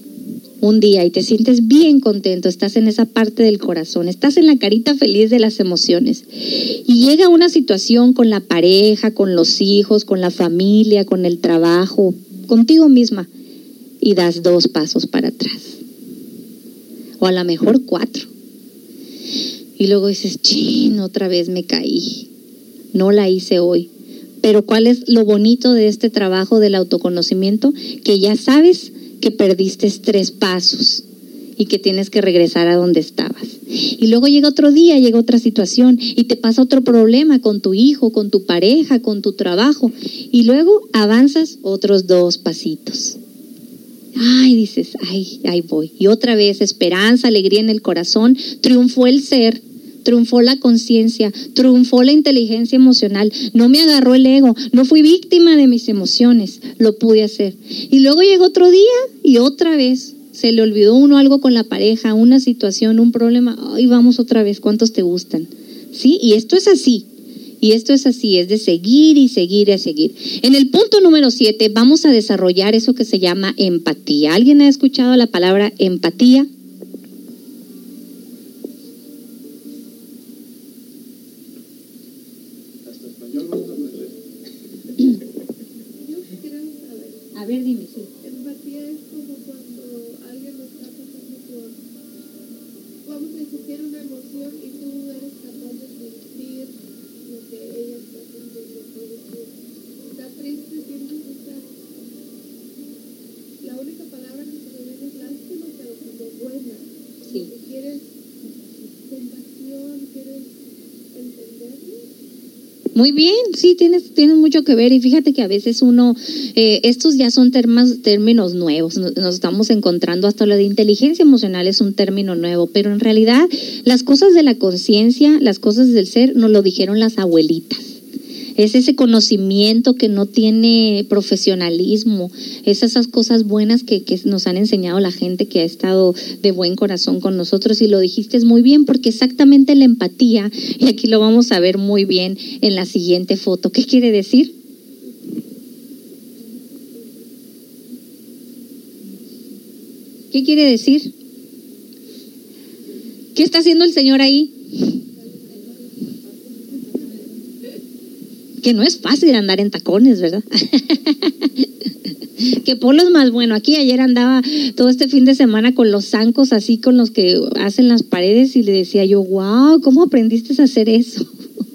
un día y te sientes bien contento, estás en esa parte del corazón, estás en la carita feliz de las emociones y llega una situación con la pareja, con los hijos, con la familia, con el trabajo, contigo misma y das dos pasos para atrás. O a lo mejor cuatro. Y luego dices, chin, otra vez me caí. No la hice hoy. Pero ¿cuál es lo bonito de este trabajo del autoconocimiento? Que ya sabes que perdiste tres pasos y que tienes que regresar a donde estabas. Y luego llega otro día, llega otra situación y te pasa otro problema con tu hijo, con tu pareja, con tu trabajo. Y luego avanzas otros dos pasitos. Ay, dices, ay, ahí voy. Y otra vez, esperanza, alegría en el corazón, triunfó el ser, triunfó la conciencia, triunfó la inteligencia emocional, no me agarró el ego, no fui víctima de mis emociones, lo pude hacer. Y luego llegó otro día y otra vez se le olvidó uno algo con la pareja, una situación, un problema, ay, vamos otra vez, ¿cuántos te gustan? ¿Sí? Y esto es así. Y esto es así, es de seguir y seguir y seguir. En el punto número siete vamos a desarrollar eso que se llama empatía. ¿Alguien ha escuchado la palabra empatía? A ver, dime, sí. Empatía es como cuando alguien está pasando por, vamos a decir, una emoción y tú eres capaz de sentir que ella está sintiendo por decir, está triste, sientes esta... La única palabra que se me viene es lástima, pero como buena. Sí. quieres compasión, quieres entenderlo. Muy bien, sí, tienes, tienes mucho que ver. Y fíjate que a veces uno, eh, estos ya son términos nuevos, nos, estamos encontrando hasta lo de inteligencia emocional es un término nuevo, pero en realidad las cosas de la conciencia, las cosas del ser, nos lo dijeron las abuelitas es ese conocimiento que no tiene profesionalismo, es esas cosas buenas que, nos han enseñado la gente que ha estado de buen corazón con nosotros y lo dijiste muy bien porque exactamente la empatía, y aquí lo vamos a ver muy bien en la siguiente foto, ¿qué quiere decir? ¿Qué quiere decir? ¿Qué está haciendo el Señor ahí? Que no es fácil andar en tacones, ¿verdad? que Polo es más bueno. Aquí ayer andaba todo este fin de semana con los zancos así con los que hacen las paredes y le decía yo, wow, ¿cómo aprendiste a hacer eso?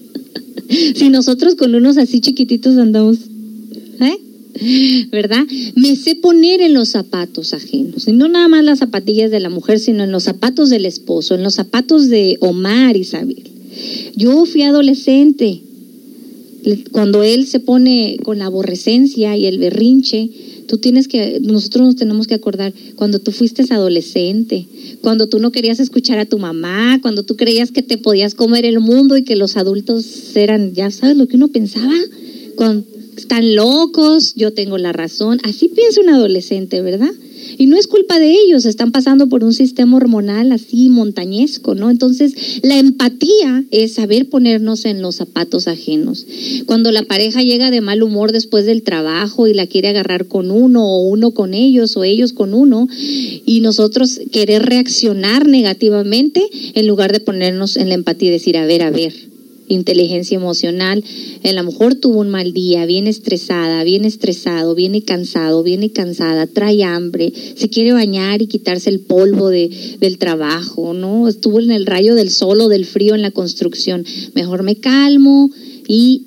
si nosotros con unos así chiquititos andamos, ¿eh? ¿verdad? Me sé poner en los zapatos ajenos, y no nada más las zapatillas de la mujer, sino en los zapatos del esposo, en los zapatos de Omar y Isabel. Yo fui adolescente, cuando él se pone con la aborrecencia y el berrinche, tú tienes que, nosotros nos tenemos que acordar cuando tú fuiste adolescente, cuando tú no querías escuchar a tu mamá, cuando tú creías que te podías comer el mundo y que los adultos eran, ya sabes lo que uno pensaba, cuando están locos, yo tengo la razón, así piensa un adolescente, ¿verdad? Y no es culpa de ellos, están pasando por un sistema hormonal así montañesco, ¿no? Entonces, la empatía es saber ponernos en los zapatos ajenos. Cuando la pareja llega de mal humor después del trabajo y la quiere agarrar con uno o uno con ellos o ellos con uno y nosotros querer reaccionar negativamente en lugar de ponernos en la empatía y decir, a ver, a ver, inteligencia emocional, a lo mejor tuvo un mal día, viene estresada, viene estresado, viene cansado, viene cansada, trae hambre, se quiere bañar y quitarse el polvo de, del trabajo, ¿no? Estuvo en el rayo del sol o del frío en la construcción. Mejor me calmo y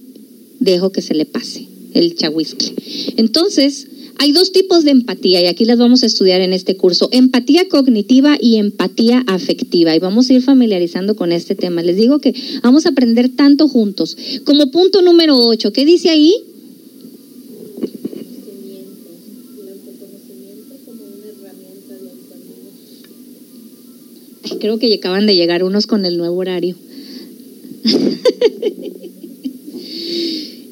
dejo que se le pase el chahuisque. Entonces, Hay dos tipos de empatía y aquí las vamos a estudiar en este curso. Empatía cognitiva y empatía afectiva. Y vamos a ir familiarizando con este tema. Les digo que vamos a aprender tanto juntos. Como punto número 8, ¿qué dice ahí? Creo que acaban de llegar unos con el nuevo horario.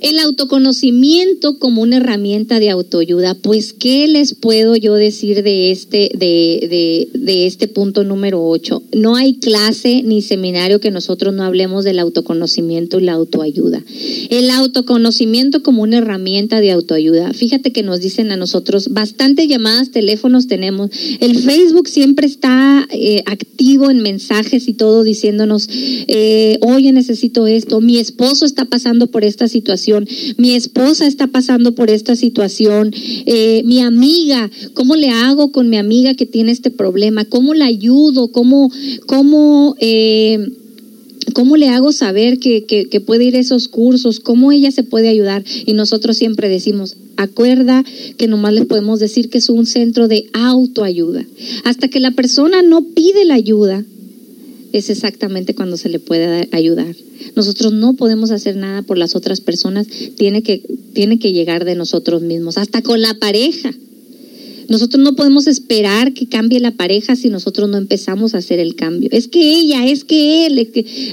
El autoconocimiento como una herramienta de autoayuda, pues ¿qué les puedo yo decir de este, de, de, este punto número 8? No hay clase ni seminario que nosotros no hablemos del autoconocimiento y la autoayuda. El autoconocimiento como una herramienta de autoayuda. Fíjate que nos dicen a nosotros, bastantes llamadas, teléfonos tenemos. El Facebook siempre está eh, activo en mensajes y todo diciéndonos, eh, oye, necesito esto, mi esposo está pasando por esta situación mi esposa está pasando por esta situación, eh, mi amiga, ¿cómo le hago con mi amiga que tiene este problema? ¿Cómo la ayudo? ¿Cómo, cómo, eh, cómo le hago saber que, que, puede ir a esos cursos? ¿Cómo ella se puede ayudar? Y nosotros siempre decimos, acuerda que nomás le podemos decir que es un centro de autoayuda. Hasta que la persona no pide la ayuda, es exactamente cuando se le puede ayudar. Nosotros no podemos hacer nada por las otras personas, tiene que, tiene que llegar de nosotros mismos, hasta con la pareja. Nosotros no podemos esperar que cambie la pareja si nosotros no empezamos a hacer el cambio. Es que ella, es que él, eh,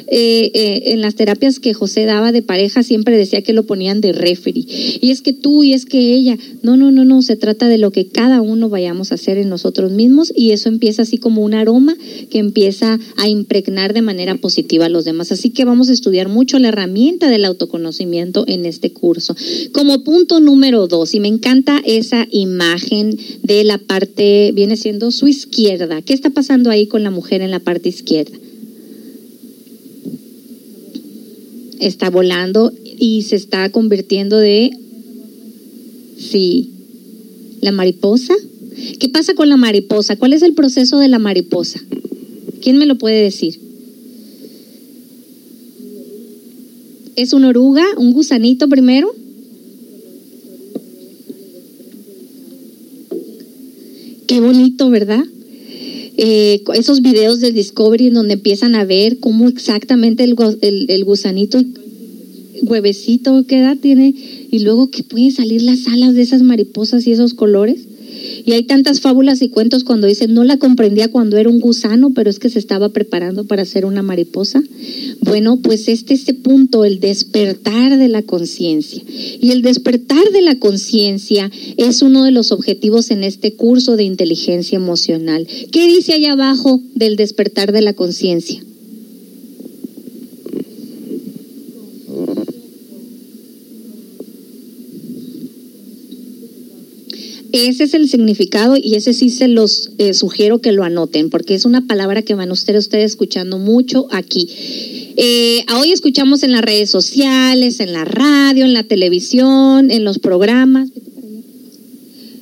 eh, en las terapias que José daba de pareja siempre decía que lo ponían de referee. Y es que tú y es que ella. No, no, no, no, se trata de lo que cada uno vayamos a hacer en nosotros mismos y eso empieza así como un aroma que empieza a impregnar de manera positiva a los demás. Así que vamos a estudiar mucho la herramienta del autoconocimiento en este curso. Como punto número dos, y me encanta esa imagen de la parte, viene siendo su izquierda. ¿Qué está pasando ahí con la mujer en la parte izquierda? Está volando y se está convirtiendo de... Sí. ¿La mariposa? ¿Qué pasa con la mariposa? ¿Cuál es el proceso de la mariposa? ¿Quién me lo puede decir? ¿Es una oruga? ¿Un gusanito primero? Qué bonito, ¿verdad? Eh, esos videos del Discovery en donde empiezan a ver cómo exactamente el, el, gusanito, huevecito, qué edad tiene, y luego que pueden salir las alas de esas mariposas y esos colores. Y hay tantas fábulas y cuentos cuando dicen, no la comprendía cuando era un gusano, pero es que se estaba preparando para ser una mariposa. Bueno, pues este es este punto, el despertar de la conciencia. Y el despertar de la conciencia es uno de los objetivos en este curso de inteligencia emocional. ¿Qué dice allá abajo del despertar de la conciencia? Ese es el significado y ese sí se los eh, sugiero que lo anoten porque es una palabra que van ustedes, ustedes escuchando mucho aquí. Eh, hoy escuchamos en las redes sociales, en la radio, en la televisión, en los programas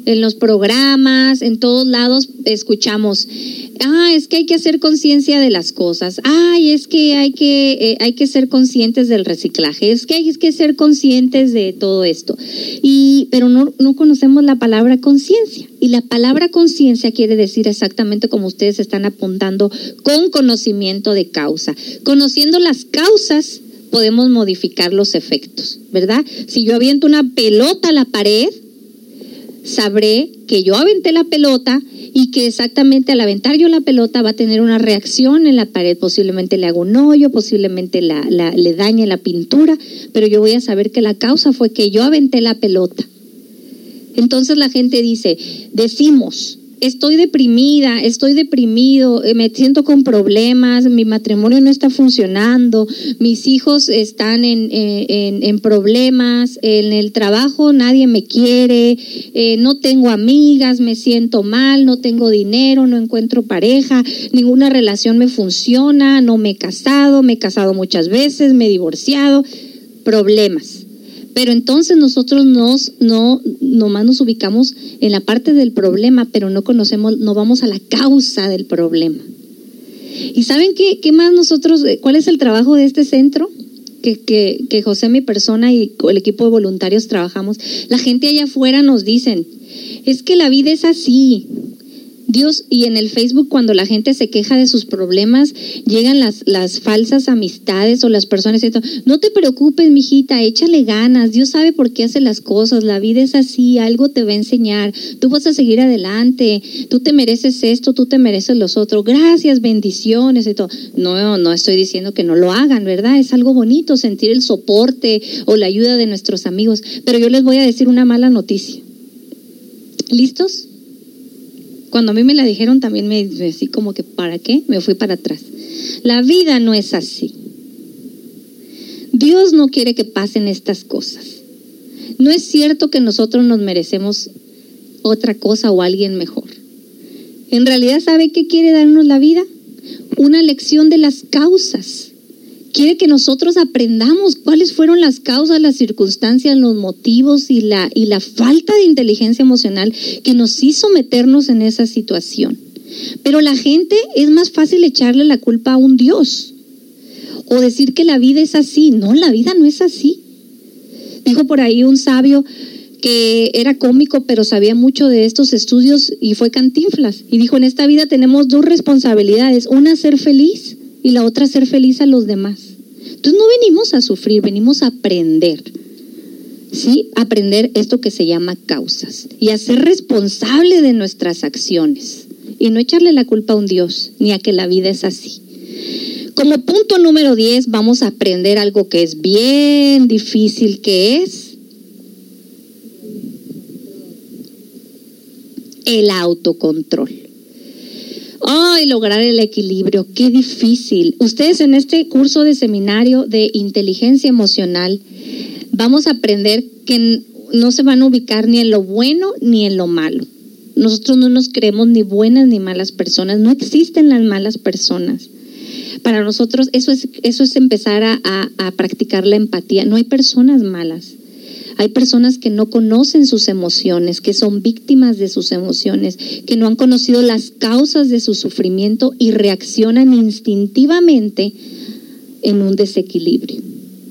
en los programas, en todos lados escuchamos, ah, es que hay que hacer conciencia de las cosas, ay, es que hay que, eh, hay que ser conscientes del reciclaje, es que hay que ser conscientes de todo esto. Y, pero no, no conocemos la palabra conciencia. Y la palabra conciencia quiere decir exactamente como ustedes están apuntando, con conocimiento de causa. Conociendo las causas, podemos modificar los efectos, ¿verdad? Si yo aviento una pelota a la pared, sabré que yo aventé la pelota y que exactamente al aventar yo la pelota va a tener una reacción en la pared, posiblemente le hago un hoyo, posiblemente la, le dañe la pintura, pero yo voy a saber que la causa fue que yo aventé la pelota. Entonces la gente dice, decimos, estoy deprimida, estoy deprimido, eh, me siento con problemas, mi matrimonio no está funcionando, mis hijos están en, en, problemas, en el trabajo nadie me quiere, eh, no tengo amigas, me siento mal, no tengo dinero, no encuentro pareja, ninguna relación me funciona, no me he casado, me he casado muchas veces, me he divorciado, problemas. Pero entonces nosotros nos, no, nomás nos ubicamos en la parte del problema, pero no conocemos, no vamos a la causa del problema. ¿Y saben qué, qué más nosotros, eh, cuál es el trabajo de este centro? que, que, que José, mi persona y el equipo de voluntarios trabajamos, la gente allá afuera nos dicen, es que la vida es así, Dios, y en el Facebook cuando la gente se queja de sus problemas, llegan las, las falsas amistades o las personas diciendo, no te preocupes, mijita, échale ganas, Dios sabe por qué hace las cosas, la vida es así, algo te va a enseñar, tú vas a seguir adelante, tú te mereces esto, tú te mereces los otros, gracias, bendiciones y todo. No, no estoy diciendo que no lo hagan, ¿verdad? Es algo bonito sentir el soporte o la ayuda de nuestros amigos, pero yo les voy a decir una mala noticia. ¿Listos? Cuando a mí me la dijeron también me así como que, ¿para qué? Me fui para atrás. La vida no es así. Dios no quiere que pasen estas cosas. No es cierto que nosotros nos merecemos otra cosa o alguien mejor. En realidad, ¿sabe qué quiere darnos la vida? Una lección de las causas quiere que nosotros aprendamos cuáles fueron las causas, las circunstancias, los motivos y la, y la falta de inteligencia emocional que nos hizo meternos en esa situación. Pero la gente es más fácil echarle la culpa a un Dios o decir que la vida es así. No, la vida no es así. Dijo por ahí un sabio que era cómico, pero sabía mucho de estos estudios y fue cantinflas. Y dijo, en esta vida tenemos dos responsabilidades, una ser feliz y la otra ser feliz a los demás. Entonces no venimos a sufrir, venimos a aprender. ¿Sí? Aprender esto que se llama causas y a ser responsable de nuestras acciones y no echarle la culpa a un Dios ni a que la vida es así. Como punto número 10 vamos a aprender algo que es bien difícil, que es el autocontrol. Ay, lograr el equilibrio, qué difícil. Ustedes en este curso de seminario de inteligencia emocional vamos a aprender que no se van a ubicar ni en lo bueno ni en lo malo. Nosotros no nos creemos ni buenas ni malas personas, no existen las malas personas. Para nosotros eso es, eso es empezar a, a practicar la empatía. No hay personas malas. Hay personas que no conocen sus emociones, que son víctimas de sus emociones, que no han conocido las causas de su sufrimiento y reaccionan instintivamente en un desequilibrio.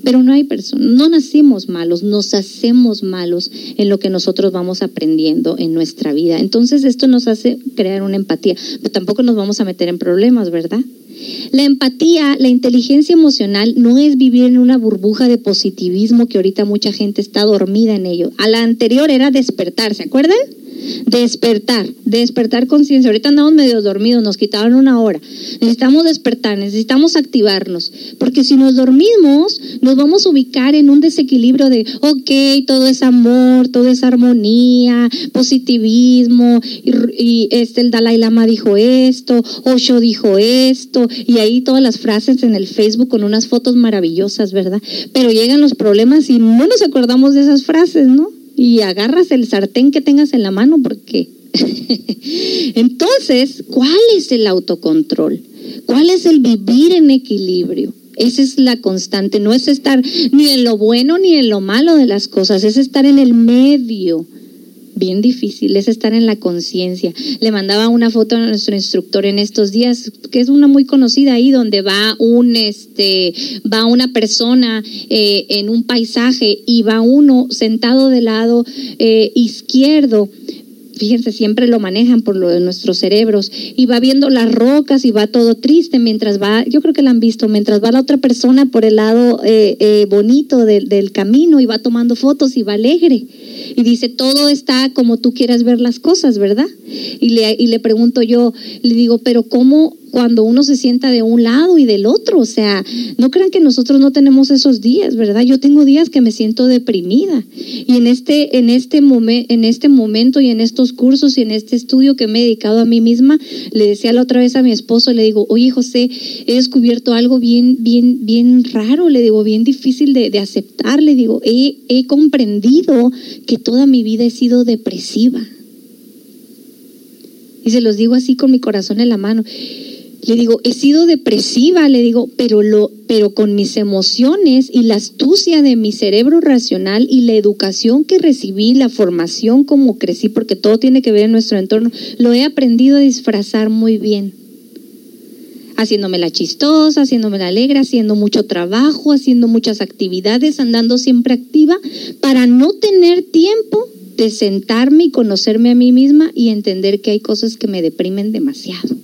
Pero no hay personas, no nacimos malos, nos hacemos malos en lo que nosotros vamos aprendiendo en nuestra vida. Entonces esto nos hace crear una empatía, pero tampoco nos vamos a meter en problemas, ¿verdad? La empatía, la inteligencia emocional no es vivir en una burbuja de positivismo que ahorita mucha gente está dormida en ello. A la anterior era despertar, ¿se acuerdan? Despertar, despertar conciencia. Ahorita andamos medio dormidos, nos quitaron una hora. Necesitamos despertar, necesitamos activarnos, porque si nos dormimos, nos vamos a ubicar en un desequilibrio de, ok, todo es amor, todo es armonía, positivismo, y, este el Dalai Lama dijo esto, Osho dijo esto, y ahí todas las frases en el Facebook con unas fotos maravillosas, ¿verdad? Pero llegan los problemas y no nos acordamos de esas frases, ¿no? Y agarras el sartén que tengas en la mano porque... Entonces, ¿cuál es el autocontrol? ¿Cuál es el vivir en equilibrio? Esa es la constante, no es estar ni en lo bueno ni en lo malo de las cosas, es estar en el medio bien difícil, es estar en la conciencia. Le mandaba una foto a nuestro instructor en estos días, que es una muy conocida ahí, donde va un este, va una persona eh, en un paisaje y va uno sentado del lado eh, izquierdo. Fíjense, siempre lo manejan por lo de nuestros cerebros, y va viendo las rocas y va todo triste mientras va, yo creo que la han visto, mientras va la otra persona por el lado eh, bonito del camino y va tomando fotos y va alegre y dice, todo está como tú quieras ver las cosas, ¿verdad? Y le, y le pregunto yo, le digo, pero ¿cómo cuando uno se sienta de un lado y del otro? O sea, no crean que nosotros no tenemos esos días, ¿verdad? Yo tengo días que me siento deprimida y en este, en este, en este momento y en estos cursos y en este estudio que me he dedicado a mí misma, le decía la otra vez a mi esposo, le digo, oye José, he descubierto algo bien, bien, bien raro, le digo, bien difícil de, aceptar, le digo, he comprendido que toda mi vida he sido depresiva. Y se los digo así con mi corazón en la mano. Le digo, he sido depresiva, le digo, pero, lo, pero con mis emociones y la astucia de mi cerebro racional y la educación que recibí, la formación como crecí, porque todo tiene que ver en nuestro entorno, lo he aprendido a disfrazar muy bien. haciéndome la chistosa, haciéndome la alegre, haciendo mucho trabajo, haciendo muchas actividades, andando siempre activa, para no tener tiempo de sentarme y conocerme a mí misma y entender que hay cosas que me deprimen demasiado.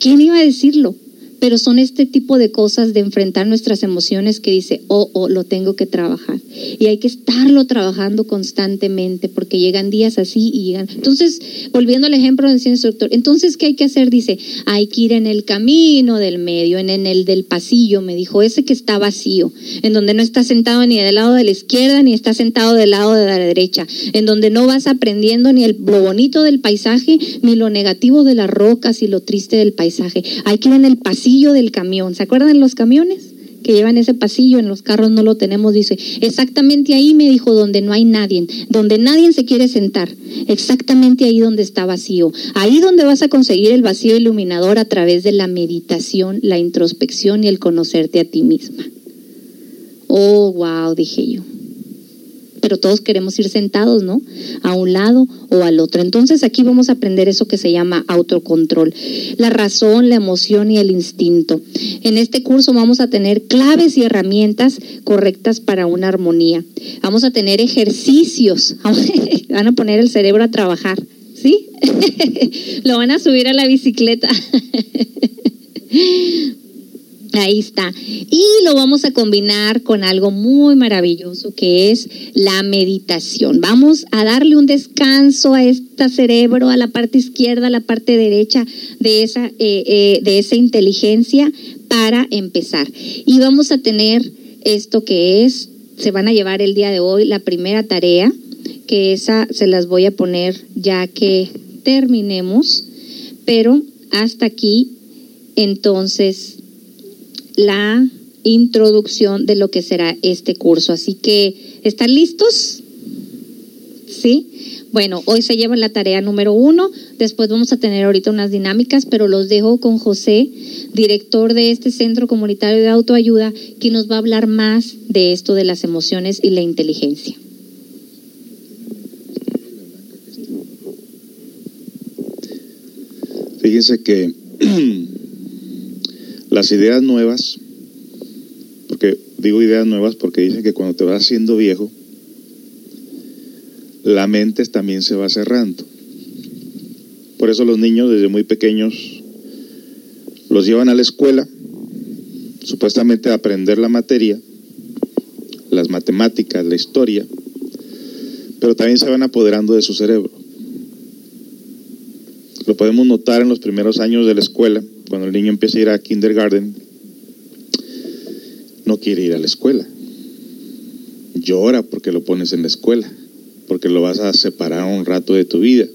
¿Quién iba a decirlo? Pero son este tipo de cosas de enfrentar nuestras emociones que dice, oh, oh, lo tengo que trabajar. Y hay que estarlo trabajando constantemente porque llegan días así y llegan. Entonces, volviendo al ejemplo del instructor, entonces, ¿qué hay que hacer? Dice, hay que ir en el camino del medio, en, el del pasillo, me dijo, ese que está vacío, en donde no está sentado ni del lado de la izquierda ni está sentado del lado de la derecha, en donde no vas aprendiendo ni el, lo bonito del paisaje ni lo negativo de las rocas y lo triste del paisaje. Hay que ir en el pasillo del camión. ¿Se acuerdan los camiones? que llevan ese pasillo, en los carros no lo tenemos, dice, exactamente ahí me dijo donde no hay nadie, donde nadie se quiere sentar, exactamente ahí donde está vacío, ahí donde vas a conseguir el vacío iluminador a través de la meditación, la introspección y el conocerte a ti misma. Oh, wow, dije yo pero todos queremos ir sentados, ¿no? A un lado o al otro. Entonces aquí vamos a aprender eso que se llama autocontrol, la razón, la emoción y el instinto. En este curso vamos a tener claves y herramientas correctas para una armonía. Vamos a tener ejercicios, van a poner el cerebro a trabajar, ¿sí? Lo van a subir a la bicicleta. Ahí está. Y lo vamos a combinar con algo muy maravilloso que es la meditación. Vamos a darle un descanso a este cerebro, a la parte izquierda, a la parte derecha de esa, eh, eh, de esa inteligencia para empezar. Y vamos a tener esto que es, se van a llevar el día de hoy la primera tarea, que esa se las voy a poner ya que terminemos, pero hasta aquí entonces la introducción de lo que será este curso. Así que, ¿están listos? ¿Sí? Bueno, hoy se lleva la tarea número uno, después vamos a tener ahorita unas dinámicas, pero los dejo con José, director de este Centro Comunitario de Autoayuda, que nos va a hablar más de esto de las emociones y la inteligencia. Fíjense que Las ideas nuevas, porque digo ideas nuevas porque dicen que cuando te vas haciendo viejo, la mente también se va cerrando. Por eso los niños desde muy pequeños los llevan a la escuela, supuestamente a aprender la materia, las matemáticas, la historia, pero también se van apoderando de su cerebro. Lo podemos notar en los primeros años de la escuela, cuando el niño empieza a ir a kindergarten, no quiere ir a la escuela. Llora porque lo pones en la escuela, porque lo vas a separar un rato de tu vida.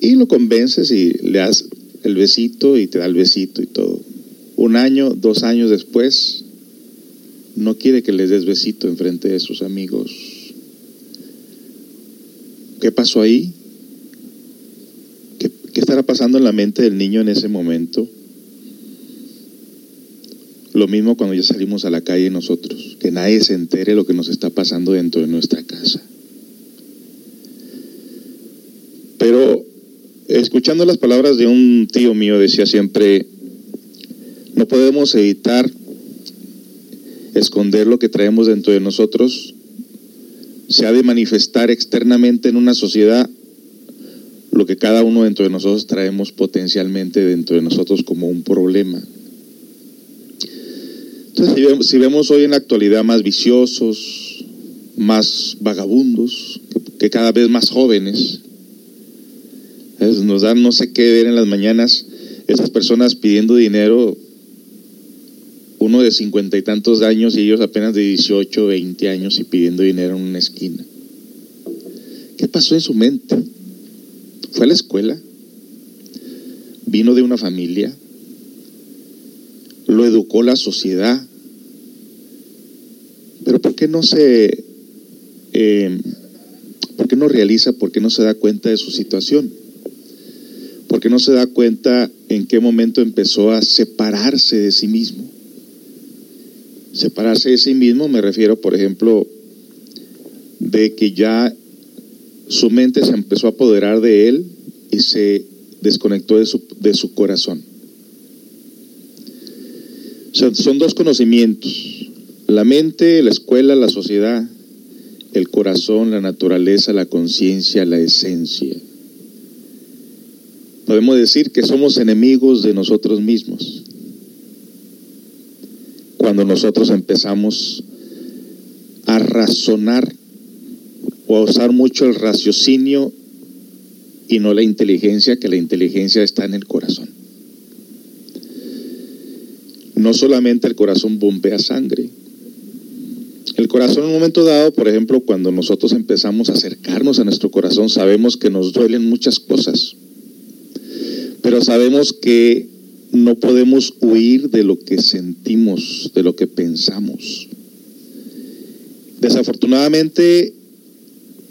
Y lo convences y le das el besito y te da el besito y todo. Un año, dos años después, no quiere que les des besito en frente de sus amigos. ¿Qué pasó ahí? ¿Qué estará pasando en la mente del niño en ese momento? Lo mismo cuando ya salimos a la calle nosotros, que nadie se entere lo que nos está pasando dentro de nuestra casa. Pero escuchando las palabras de un tío mío decía siempre, no podemos evitar esconder lo que traemos dentro de nosotros, se ha de manifestar externamente en una sociedad lo que cada uno dentro de nosotros traemos potencialmente dentro de nosotros como un problema. Entonces, si vemos, hoy en la actualidad más viciosos, más vagabundos, que, cada vez más jóvenes, nos dan no sé qué ver en las mañanas, esas personas pidiendo dinero, uno de cincuenta y tantos años y ellos apenas de 18, 20 años y pidiendo dinero en una esquina. ¿Qué pasó en su mente? Fue a la escuela, vino de una familia, lo educó la sociedad, pero ¿por qué no se, eh, por qué no realiza, por qué no se da cuenta de su situación? ¿Por qué no se da cuenta en qué momento empezó a separarse de sí mismo? Separarse de sí mismo me refiero, por ejemplo, de que ya su mente se empezó a apoderar de él y se desconectó de su, de su corazón. O sea, son dos conocimientos. La mente, la escuela, la sociedad, el corazón, la naturaleza, la conciencia, la esencia. Podemos decir que somos enemigos de nosotros mismos. Cuando nosotros empezamos a razonar o a usar mucho el raciocinio y no la inteligencia, que la inteligencia está en el corazón. No solamente el corazón bombea sangre. El corazón en un momento dado, por ejemplo, cuando nosotros empezamos a acercarnos a nuestro corazón, sabemos que nos duelen muchas cosas, pero sabemos que no podemos huir de lo que sentimos, de lo que pensamos. Desafortunadamente,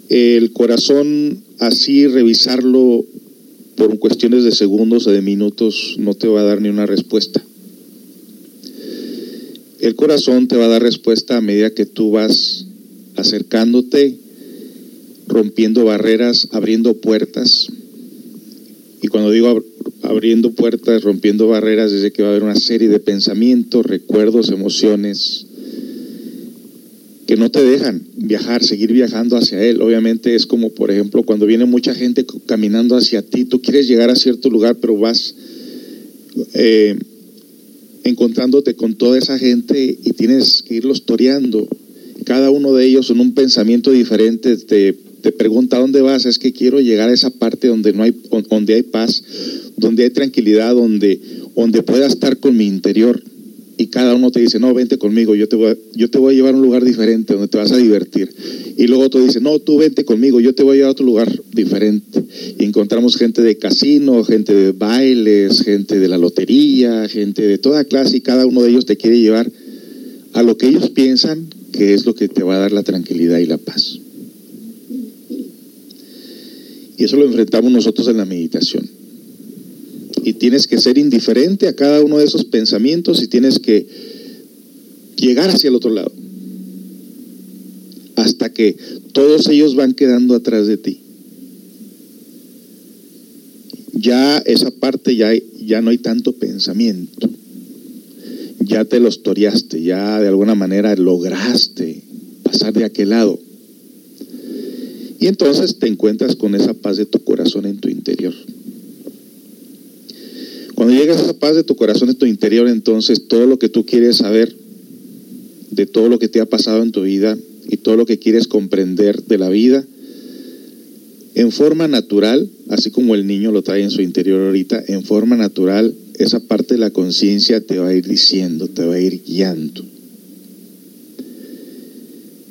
el corazón así revisarlo por cuestiones de segundos o de minutos no te va a dar ni una respuesta. El corazón te va a dar respuesta a medida que tú vas acercándote, rompiendo barreras, abriendo puertas. Y cuando digo abriendo puertas, rompiendo barreras, desde que va a haber una serie de pensamientos, recuerdos, emociones, que no te dejan viajar, seguir viajando hacia Él. Obviamente es como, por ejemplo, cuando viene mucha gente caminando hacia ti, tú quieres llegar a cierto lugar, pero vas eh, encontrándote con toda esa gente y tienes que irlos toreando. Cada uno de ellos en un pensamiento diferente te, te pregunta dónde vas, es que quiero llegar a esa parte donde no hay, donde hay paz, donde hay tranquilidad, donde, donde pueda estar con mi interior y cada uno te dice, no, vente conmigo, yo te, voy a, yo te voy a llevar a un lugar diferente donde te vas a divertir. Y luego otro dice, no, tú vente conmigo, yo te voy a llevar a otro lugar diferente. Y encontramos gente de casino, gente de bailes, gente de la lotería, gente de toda clase y cada uno de ellos te quiere llevar a lo que ellos piensan que es lo que te va a dar la tranquilidad y la paz. Y eso lo enfrentamos nosotros en la meditación y tienes que ser indiferente a cada uno de esos pensamientos y tienes que llegar hacia el otro lado. Hasta que todos ellos van quedando atrás de ti. Ya esa parte ya, ya no hay tanto pensamiento. Ya te los toreaste, ya de alguna manera lograste pasar de aquel lado. Y entonces te encuentras con esa paz de tu corazón en tu interior. Cuando llegas a esa paz de tu corazón, en tu interior, entonces todo lo que tú quieres saber de todo lo que te ha pasado en tu vida y todo lo que quieres comprender de la vida, en forma natural, así como el niño lo trae en su interior ahorita, en forma natural, esa parte de la conciencia te va a ir diciendo, te va a ir guiando.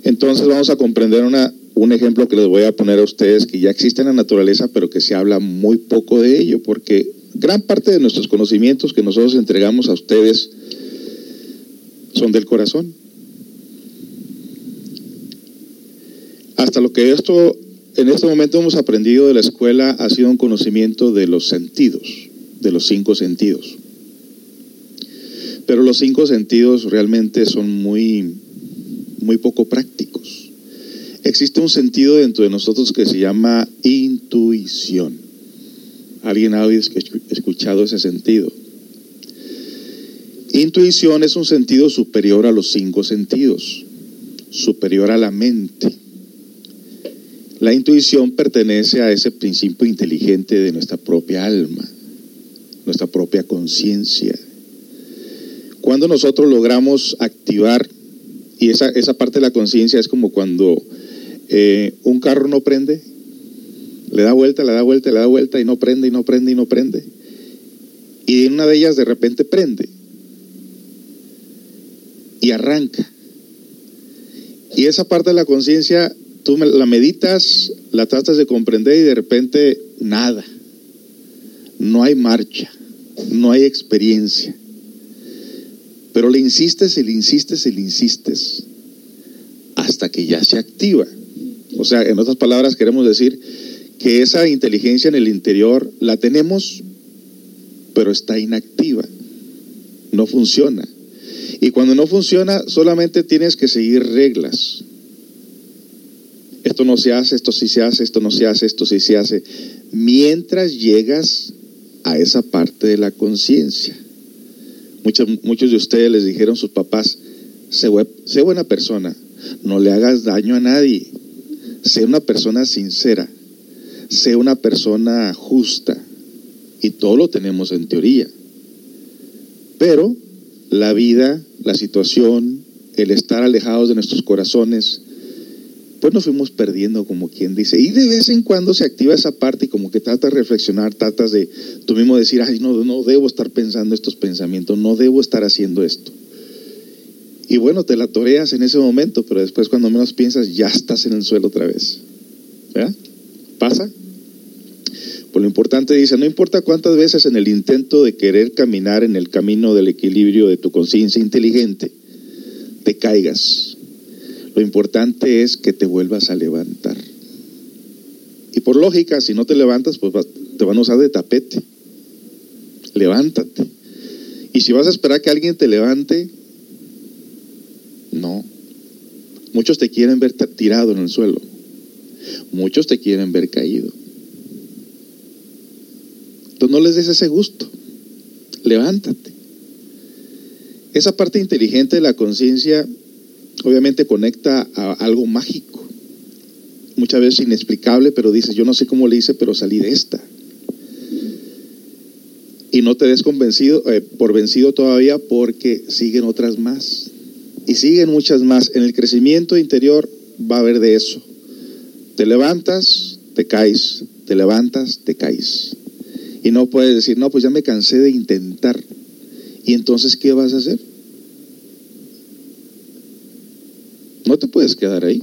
Entonces vamos a comprender una, un ejemplo que les voy a poner a ustedes que ya existe en la naturaleza, pero que se habla muy poco de ello, porque gran parte de nuestros conocimientos que nosotros entregamos a ustedes son del corazón. Hasta lo que esto en este momento hemos aprendido de la escuela ha sido un conocimiento de los sentidos, de los cinco sentidos. Pero los cinco sentidos realmente son muy, muy poco prácticos. Existe un sentido dentro de nosotros que se llama intuición. ¿Alguien ha escuchado ese sentido? Intuición es un sentido superior a los cinco sentidos, superior a la mente. La intuición pertenece a ese principio inteligente de nuestra propia alma, nuestra propia conciencia. Cuando nosotros logramos activar, y esa, esa parte de la conciencia es como cuando eh, un carro no prende, le da vuelta, le da vuelta, le da vuelta y no prende y no prende y no prende. Y en una de ellas de repente prende y arranca. Y esa parte de la conciencia, tú la meditas, la tratas de comprender y de repente nada. No hay marcha, no hay experiencia. Pero le insistes y le insistes y le insistes hasta que ya se activa. O sea, en otras palabras queremos decir que esa inteligencia en el interior la tenemos, pero está inactiva, no funciona. Y cuando no funciona, solamente tienes que seguir reglas. Esto no se hace, esto sí se hace, esto no se hace, esto sí se hace. Mientras llegas a esa parte de la conciencia. Muchos, muchos de ustedes les dijeron a sus papás, sé, sé buena persona, no le hagas daño a nadie, sé una persona sincera, sé una persona justa. Y todo lo tenemos en teoría. Pero la vida, la situación, el estar alejados de nuestros corazones, pues nos fuimos perdiendo como quien dice. Y de vez en cuando se activa esa parte y como que tratas de reflexionar, tratas de tú mismo decir, ay, no, no debo estar pensando estos pensamientos, no debo estar haciendo esto. Y bueno, te la toreas en ese momento, pero después cuando menos piensas ya estás en el suelo otra vez. ¿Verdad? ¿Pasa? Por lo importante dice, no importa cuántas veces en el intento de querer caminar en el camino del equilibrio de tu conciencia inteligente, te caigas. Lo importante es que te vuelvas a levantar. Y por lógica, si no te levantas, pues te van a usar de tapete. Levántate. Y si vas a esperar que alguien te levante, no. Muchos te quieren ver tirado en el suelo. Muchos te quieren ver caído. Entonces no les des ese gusto. Levántate. Esa parte inteligente de la conciencia obviamente conecta a algo mágico. Muchas veces inexplicable, pero dices, yo no sé cómo le hice, pero salí de esta. Y no te des convencido, eh, por vencido todavía porque siguen otras más. Y siguen muchas más. En el crecimiento interior va a haber de eso. Te levantas, te caes, te levantas, te caes. Y no puedes decir, no, pues ya me cansé de intentar. ¿Y entonces qué vas a hacer? No te puedes quedar ahí.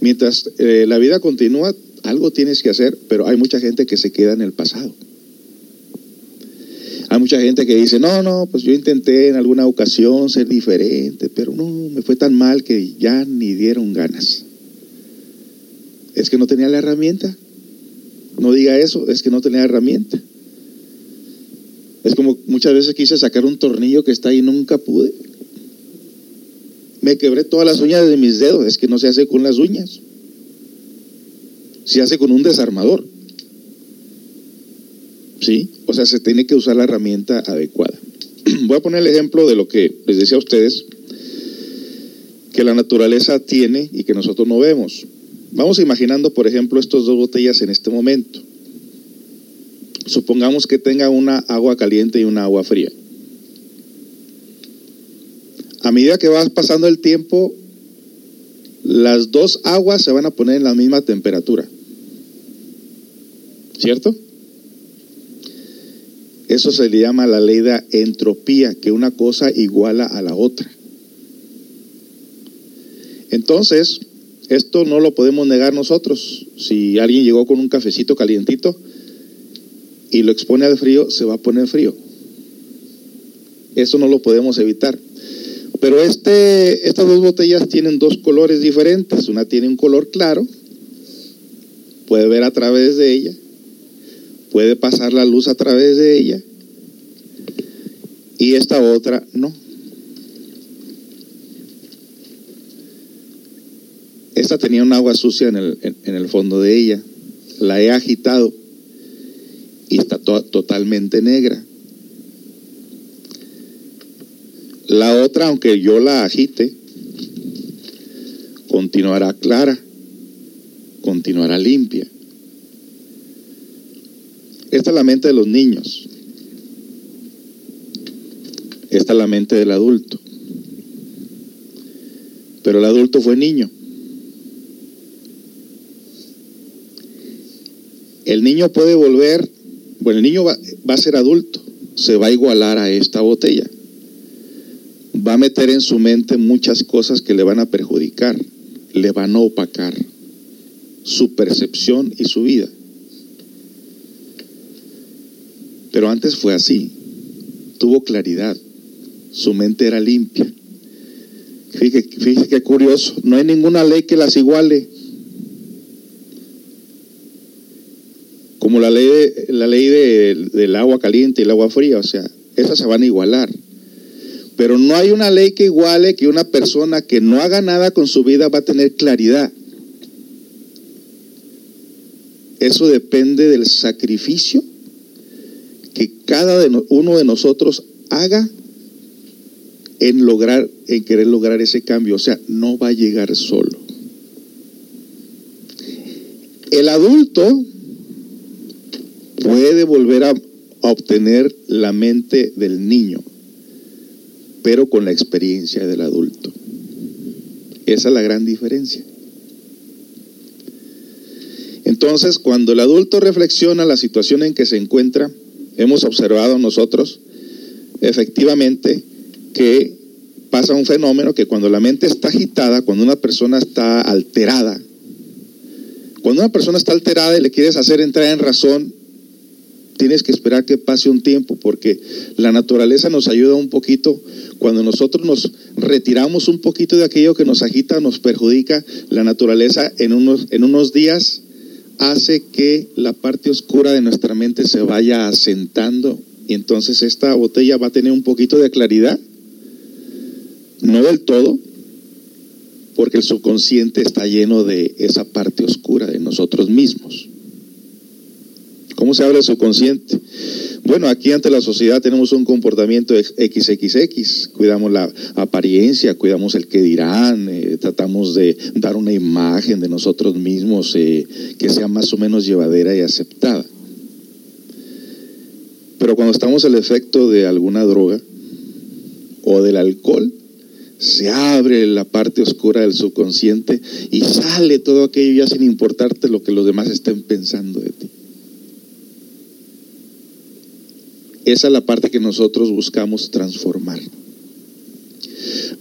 Mientras eh, la vida continúa, algo tienes que hacer, pero hay mucha gente que se queda en el pasado. Hay mucha gente que dice, no, no, pues yo intenté en alguna ocasión ser diferente, pero no, me fue tan mal que ya ni dieron ganas. Es que no tenía la herramienta. No diga eso, es que no tenía herramienta. Es como muchas veces quise sacar un tornillo que está ahí y nunca pude. Me quebré todas las uñas de mis dedos, es que no se hace con las uñas. Se hace con un desarmador. ¿Sí? O sea, se tiene que usar la herramienta adecuada. Voy a poner el ejemplo de lo que les decía a ustedes, que la naturaleza tiene y que nosotros no vemos. Vamos imaginando, por ejemplo, estas dos botellas en este momento. Supongamos que tenga una agua caliente y una agua fría. A medida que va pasando el tiempo, las dos aguas se van a poner en la misma temperatura. ¿Cierto? Eso se le llama la ley de entropía, que una cosa iguala a la otra. Entonces, esto no lo podemos negar nosotros. Si alguien llegó con un cafecito calientito y lo expone al frío, se va a poner frío. Eso no lo podemos evitar. Pero este, estas dos botellas tienen dos colores diferentes. Una tiene un color claro, puede ver a través de ella, puede pasar la luz a través de ella, y esta otra no. Esta tenía un agua sucia en el, en, el fondo de ella. La he agitado y está totalmente negra. La otra, aunque yo la agite, continuará clara, continuará limpia. Esta es la mente de los niños. Esta es la mente del adulto. Pero el adulto fue niño. El niño puede volver, bueno, el niño va, a ser adulto, se va a igualar a esta botella. Va a meter en su mente muchas cosas que le van a perjudicar, le van a opacar su percepción y su vida. Pero antes fue así, tuvo claridad, su mente era limpia. Fíjese, fíjese qué curioso, no hay ninguna ley que las iguale. Como la ley, de, la ley de, del agua caliente y el agua fría, o sea, esas se van a igualar. Pero no hay una ley que iguale que una persona que no haga nada con su vida va a tener claridad. Eso depende del sacrificio que cada uno de nosotros haga en lograr, en querer lograr ese cambio. O sea, no va a llegar solo. El adulto puede volver a, obtener la mente del niño, pero con la experiencia del adulto. Esa es la gran diferencia. Entonces, cuando el adulto reflexiona la situación en que se encuentra, hemos observado nosotros efectivamente que pasa un fenómeno que cuando la mente está agitada, cuando una persona está alterada, cuando una persona está alterada y le quieres hacer entrar en razón, tienes que esperar que pase un tiempo, porque la naturaleza nos ayuda un poquito. Cuando nosotros nos retiramos un poquito de aquello que nos agita, nos perjudica, la naturaleza en unos, en unos días hace que la parte oscura de nuestra mente se vaya asentando y entonces esta botella va a tener un poquito de claridad, no del todo, porque el subconsciente está lleno de esa parte oscura de nosotros mismos. ¿Cómo se habla del subconsciente? Bueno, aquí ante la sociedad tenemos un comportamiento XXX, cuidamos la apariencia, cuidamos el que dirán, eh, tratamos de dar una imagen de nosotros mismos eh, que sea más o menos llevadera y aceptada. Pero cuando estamos al efecto de alguna droga o del alcohol, se abre la parte oscura del subconsciente y sale todo aquello ya sin importarte lo que los demás estén pensando de ti. Esa es la parte que nosotros buscamos transformar.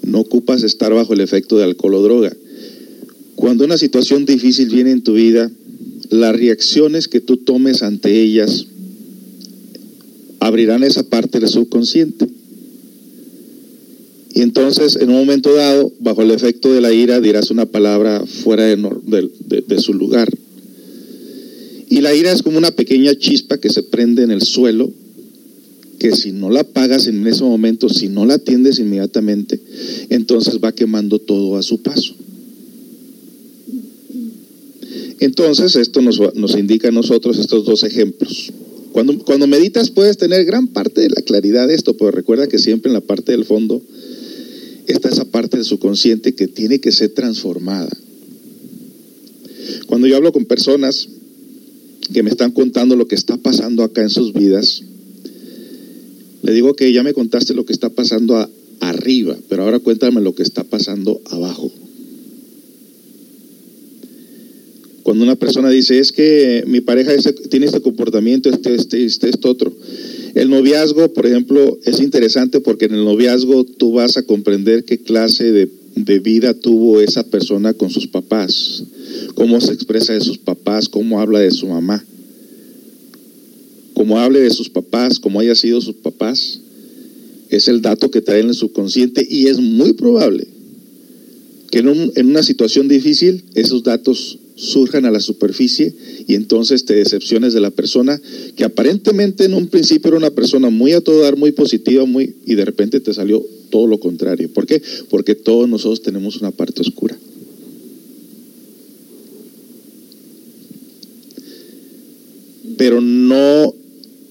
No ocupas estar bajo el efecto de alcohol o droga. Cuando una situación difícil viene en tu vida, las reacciones que tú tomes ante ellas abrirán esa parte del subconsciente. Y entonces, en un momento dado, bajo el efecto de la ira, dirás una palabra fuera de, de, su lugar. Y la ira es como una pequeña chispa que se prende en el suelo que si no la pagas en ese momento, si no la atiendes inmediatamente, entonces va quemando todo a su paso. Entonces, esto nos, nos indica a nosotros estos dos ejemplos. Cuando, cuando meditas puedes tener gran parte de la claridad de esto, pero recuerda que siempre en la parte del fondo está esa parte de su consciente que tiene que ser transformada. Cuando yo hablo con personas que me están contando lo que está pasando acá en sus vidas, le digo que ya me contaste lo que está pasando arriba, pero ahora cuéntame lo que está pasando abajo. Cuando una persona dice, es que mi pareja tiene este comportamiento, este, este, este, este otro. El noviazgo, por ejemplo, es interesante porque en el noviazgo tú vas a comprender qué clase de, de vida tuvo esa persona con sus papás, cómo se expresa de sus papás, cómo habla de su mamá como hable de sus papás, como haya sido sus papás, es el dato que trae en el subconsciente y es muy probable que en, una situación difícil esos datos surjan a la superficie y entonces te decepciones de la persona que aparentemente en un principio era una persona muy a todo dar, muy positiva, muy y de repente te salió todo lo contrario. ¿Por qué? Porque todos nosotros tenemos una parte oscura. Pero no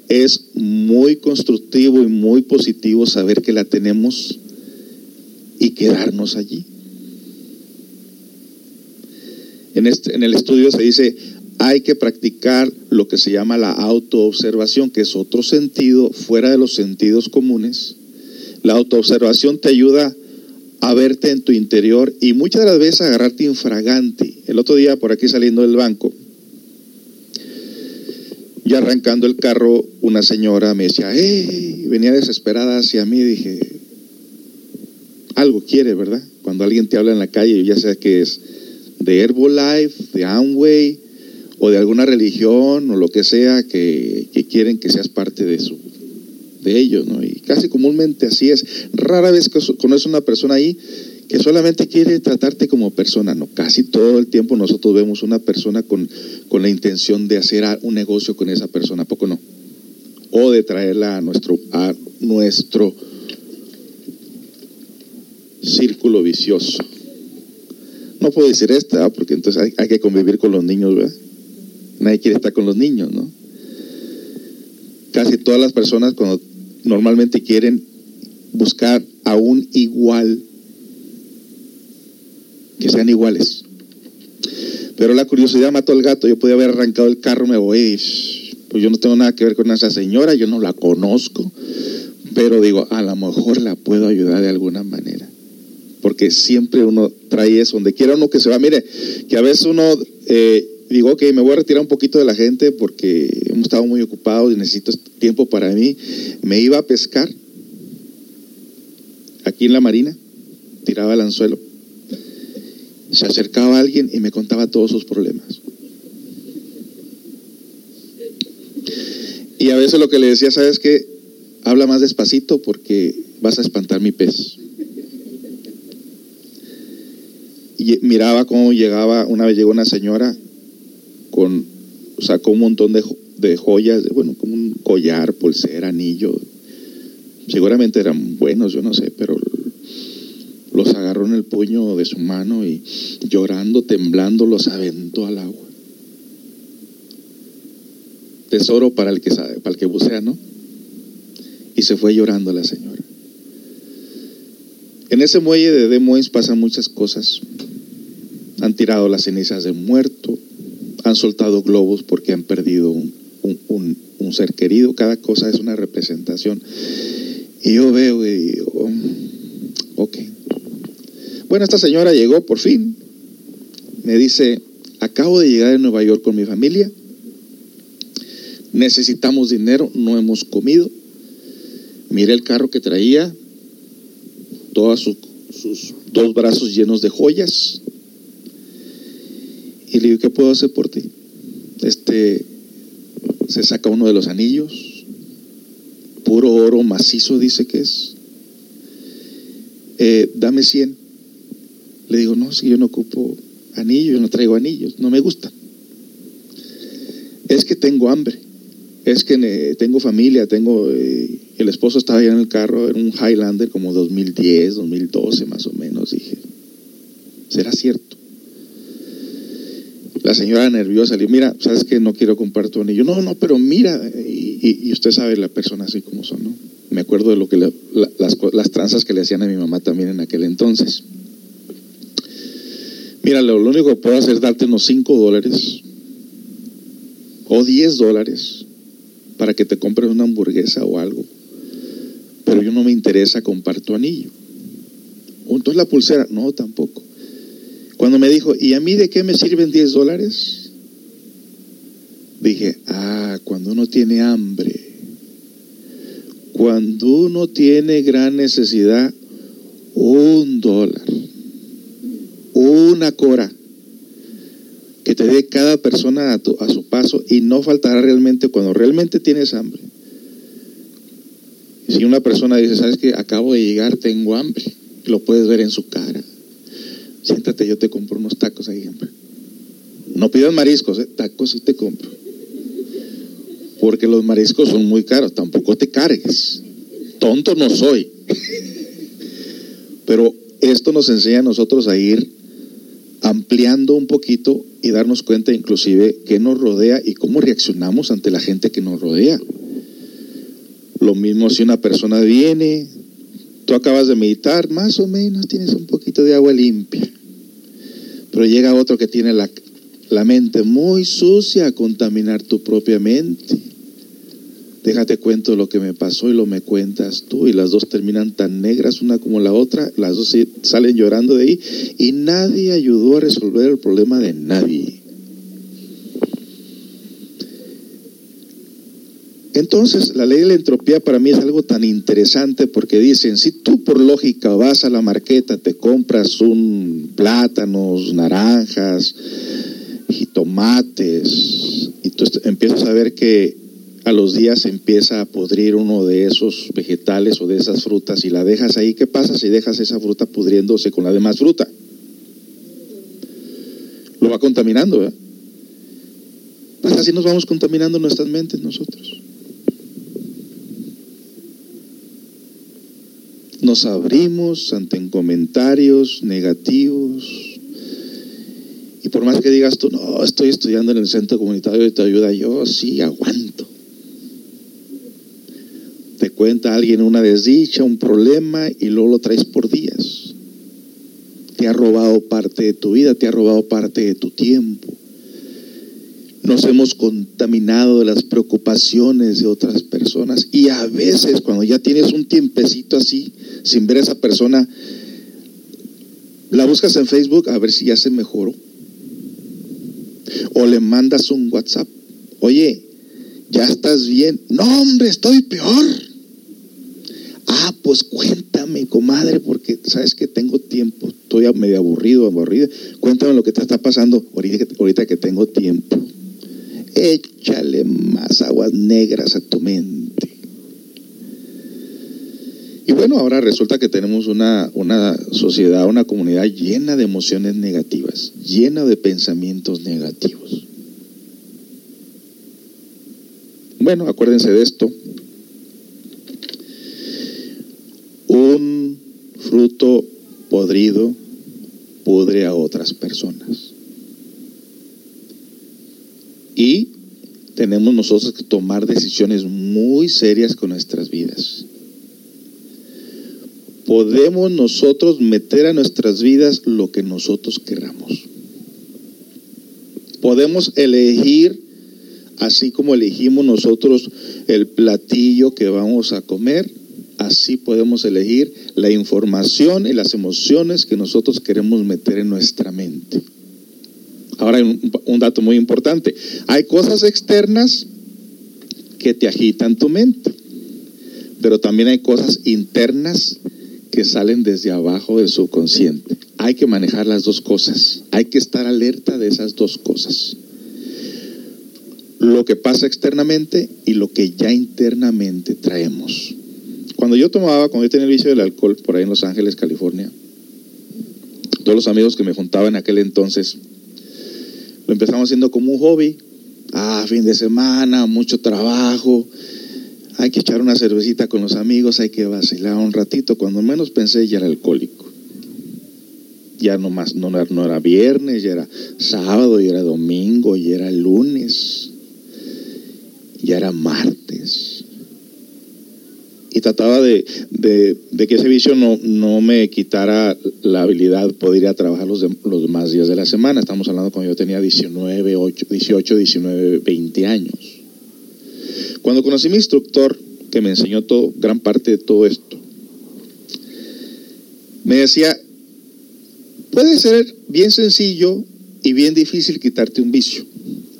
es muy constructivo y muy positivo saber que la tenemos y quedarnos allí. En, este, en el estudio se dice, hay que practicar lo que se llama la autoobservación, que es otro sentido fuera de los sentidos comunes. La autoobservación te ayuda a verte en tu interior y muchas de las veces agarrarte infragante. El otro día por aquí saliendo del banco, arrancando el carro, una señora me decía, hey, venía desesperada hacia mí, dije, algo quiere, ¿verdad? Cuando alguien te habla en la calle, ya sea que es de Herbalife, de Amway, o de alguna religión, o lo que sea, que, quieren que seas parte de su de ellos, ¿no? Y casi comúnmente así es. Rara vez conoces una persona ahí que solamente quiere tratarte como persona. No, casi todo el tiempo nosotros vemos una persona con, con la intención de hacer un negocio con esa persona, poco no? O de traerla a nuestro, a nuestro círculo vicioso. No puedo decir esta, porque entonces hay, hay, que convivir con los niños, ¿verdad? Nadie quiere estar con los niños, ¿no? casi todas las personas cuando normalmente quieren buscar a un igual, que sean iguales. Pero la curiosidad mató al gato. Yo podía haber arrancado el carro, me voy. Pues yo no tengo nada que ver con esa señora, yo no la conozco. Pero digo, a lo mejor la puedo ayudar de alguna manera. Porque siempre uno trae eso, donde quiera uno que se va. Mire, que a veces uno eh, digo, ok, me voy a retirar un poquito de la gente porque hemos estado muy ocupados y necesito tiempo para mí. Me iba a pescar aquí en la marina, tiraba el anzuelo. Se acercaba alguien y me contaba todos sus problemas. Y a veces lo que le decía, ¿sabes qué? Habla más despacito porque vas a espantar mi pez. Y miraba cómo llegaba, una vez llegó una señora con, sacó un montón de, de joyas, bueno, como un collar, pulsera, anillo. Seguramente eran buenos, yo no sé, pero los agarró en el puño de su mano y llorando, temblando, los aventó al agua. Tesoro para el que sabe, para el que bucea, ¿no? Y se fue llorando la señora. En ese muelle de Des pasan muchas cosas. Han tirado las cenizas de muerto, han soltado globos porque han perdido un, ser querido, cada cosa es una representación. Y yo veo y digo, ok. Bueno, esta señora llegó por fin, me dice, acabo de llegar de Nueva York con mi familia, necesitamos dinero, no hemos comido, miré el carro que traía, todos sus dos brazos llenos de joyas, y le digo, ¿qué puedo hacer por ti? Este, se saca uno de los anillos, puro oro macizo dice que es. Eh, dame 100. Le digo, no, si yo no ocupo anillos, yo no traigo anillos, no me gustan. Es que tengo hambre, es que tengo familia, tengo... Eh, el esposo estaba allá en el carro, en un Highlander como 2010, 2012 más o menos. Dije, ¿será cierto? La señora nerviosa le dijo, mira, sabes que no quiero comprar tu anillo. No, no, pero mira, y, usted sabe la persona así como son, ¿no? Me acuerdo de lo que las, las tranzas que le hacían a mi mamá también en aquel entonces. Mira, lo, único que puedo hacer es darte unos 5 dólares o 10 dólares para que te compres una hamburguesa o algo. Pero yo no me interesa comprar tu anillo. Entonces la pulsera, no, tampoco. Cuando me dijo, ¿y a mí de qué me sirven 10 dólares? Dije, ah, cuando uno tiene hambre, cuando uno tiene gran necesidad, un dólar, una cora, que te dé cada persona a, a su paso y no faltará realmente cuando realmente tienes hambre. Si una persona dice, sabes que acabo de llegar, tengo hambre, lo puedes ver en su cara siéntate, yo te compro unos tacos ahí. No pidas mariscos, ¿eh? tacos sí te compro. Porque los mariscos son muy caros, tampoco te cargues. Tonto no soy. Pero esto nos enseña a nosotros a ir ampliando un poquito y darnos cuenta inclusive qué nos rodea y cómo reaccionamos ante la gente que nos rodea. Lo mismo si una persona viene, tú acabas de meditar, más o menos tienes un poquito de agua limpia. Pero llega otro que tiene la, la mente muy sucia a contaminar tu propia mente. Déjate cuento lo que me pasó y lo me cuentas tú. Y las dos terminan tan negras una como la otra. Las dos salen llorando de ahí. Y nadie ayudó a resolver el problema de nadie. Entonces, la ley de la entropía para mí es algo tan interesante porque dicen, si tú por lógica vas a la marqueta, te compras un plátanos, naranjas, y tomates, y tú empiezas a ver que a los días empieza a podrir uno de esos vegetales o de esas frutas y la dejas ahí, ¿qué pasa si dejas esa fruta pudriéndose con la demás fruta? Lo va contaminando, ¿verdad? Pues así nos vamos contaminando nuestras mentes nosotros. nos abrimos ante comentarios negativos. Y por más que digas tú, no, estoy estudiando en el centro comunitario de te ayuda, yo sí aguanto. Cuenta alguien una desdicha, un problema y luego lo traes por días. Te ha robado parte de tu vida, te ha robado parte de tu tiempo. Nos hemos contaminado de las preocupaciones de otras personas y a veces cuando ya tienes un tiempecito así, sin ver a esa persona, la buscas en Facebook a ver si ya se mejoró. O le mandas un WhatsApp. Oye, ¿ya estás bien? No, hombre, estoy peor. Pues cuéntame, comadre, porque sabes que tengo tiempo. Estoy medio aburrido, aburrida. Cuéntame lo que te está pasando ahorita, ahorita que tengo tiempo. Échale más aguas negras a tu mente. Y bueno, ahora resulta que tenemos una, una sociedad, una comunidad llena de emociones negativas, llena de pensamientos negativos. Bueno, acuérdense de esto. Un fruto podrido pudre a otras personas. Y tenemos nosotros que tomar decisiones muy serias con nuestras vidas podemos nosotros meter a nuestras vidas lo que nosotros queramos. Podemos elegir, así como elegimos nosotros el platillo que vamos a comer, así podemos elegir la información y las emociones que nosotros queremos meter en nuestra mente. Ahora, un, un dato muy importante. Hay cosas externas que te agitan tu mente, pero también hay cosas internas que salen desde abajo del subconsciente. Hay que manejar las dos cosas. Hay que estar alerta de esas dos cosas. Lo que pasa externamente y lo que ya internamente traemos. Cuando yo tomaba, cuando yo tenía el vicio del alcohol por ahí en Los Ángeles, California, todos los amigos que me juntaban en aquel entonces, lo empezamos haciendo como un hobby. Ah, fin de semana, mucho trabajo, hay que echar una cervecita con los amigos, hay que vacilar un ratito. Cuando menos pensé ya era alcohólico. Ya no más, no, no era viernes, ya era sábado, ya era domingo, ya era lunes, ya era martes. Y trataba de, que ese vicio no, no, me quitara la habilidad de poder ir a trabajar los, los demás días de la semana. Estamos hablando cuando yo tenía 19, 8, 18, 19, 20 años. Cuando conocí a mi instructor, que me enseñó todo, gran parte de todo esto, me decía, puede ser bien sencillo y bien difícil quitarte un vicio.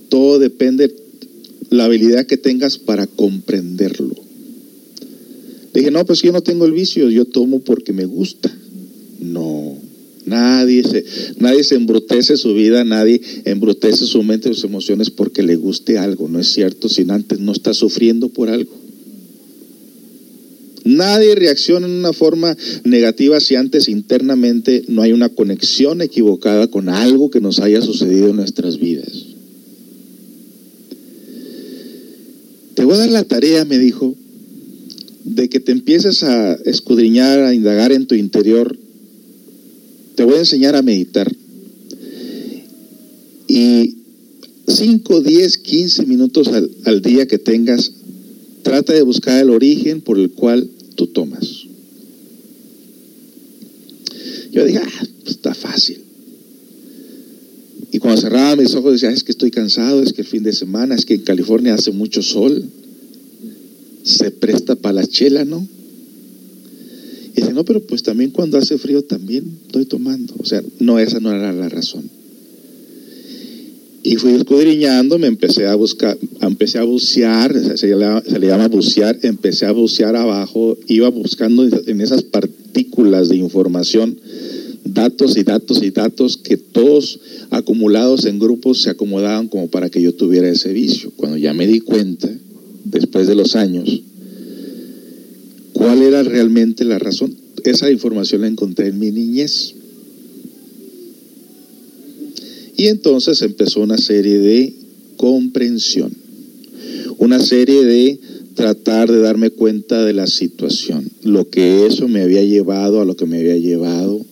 Todo depende la habilidad que tengas para comprenderlo. Dije, no, pues yo no tengo el vicio, yo tomo porque me gusta. No, Nadie se, nadie embrutece su vida, nadie embrutece su mente sus emociones porque le guste algo, no es cierto, si antes no está sufriendo por algo. Nadie reacciona en una forma negativa si antes internamente no hay una conexión equivocada con algo que nos haya sucedido en nuestras vidas. Te voy a dar la tarea, me dijo, de que te empieces a escudriñar, a indagar en tu interior te voy a enseñar a meditar. Y 5, 10, 15 minutos al, día que tengas, trata de buscar el origen por el cual tú tomas. Yo dije, ah, pues está fácil. Y cuando cerraba mis ojos decía, es que estoy cansado, es que el fin de semana, es que en California hace mucho sol, se presta para la chela, ¿no? Y dice, no, pero pues también cuando hace frío también estoy tomando. O sea, no, esa no era la razón. Y fui escudriñando, me empecé a buscar, empecé a bucear, se le, llama bucear, empecé a bucear abajo, iba buscando en esas partículas de información datos y datos y datos que todos acumulados en grupos se acomodaban como para que yo tuviera ese vicio. Cuando ya me di cuenta, después de los años, ¿Cuál era realmente la razón? Esa información la encontré en mi niñez. Y entonces empezó una serie de comprensión, una serie de tratar de darme cuenta de la situación, lo que eso me había llevado, a lo que me había llevado,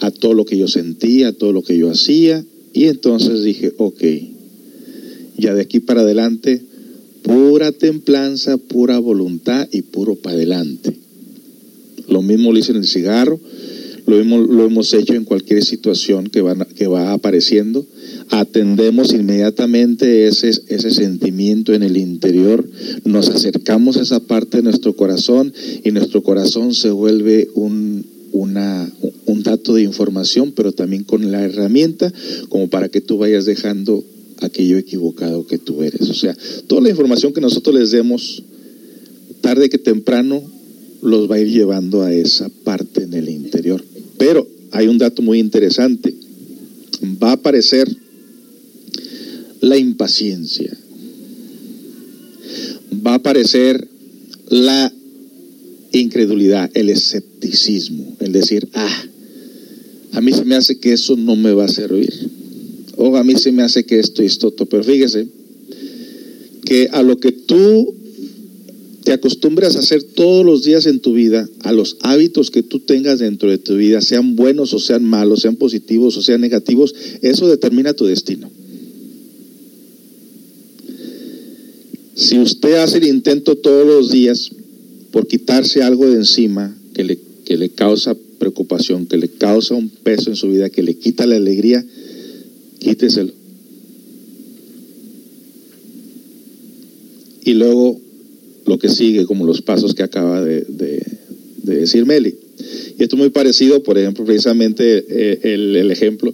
a todo lo que yo sentía, a todo lo que yo hacía. Y entonces dije, ok, ya de aquí para adelante pura templanza, pura voluntad y puro para adelante. Lo mismo lo hice en el cigarro, lo hemos, lo hemos hecho en cualquier situación que, que va apareciendo. Atendemos inmediatamente ese, ese sentimiento en el interior, nos acercamos a esa parte de nuestro corazón y nuestro corazón se vuelve un, una, un dato de información, pero también con la herramienta como para que tú vayas dejando aquello equivocado que tú eres. O sea, toda la información que nosotros les demos, tarde que temprano, los va a ir llevando a esa parte en el interior. Pero hay un dato muy interesante. Va a aparecer la impaciencia. Va a aparecer la incredulidad, el escepticismo, el decir, ah, a mí se me hace que eso no me va a servir. O a mí se me hace que esto y esto, pero fíjese que a lo que tú te acostumbras a hacer todos los días en tu vida, a los hábitos que tú tengas dentro de tu vida, sean buenos o sean malos, sean positivos o sean negativos, eso determina tu destino. Si usted hace el intento todos los días por quitarse algo de encima que le, que le causa preocupación, que le causa un peso en su vida, que le quita la alegría, quíteselo. Y luego lo que sigue, como los pasos que acaba de, decir Meli. Y esto es muy parecido, por ejemplo, precisamente eh, el, el ejemplo,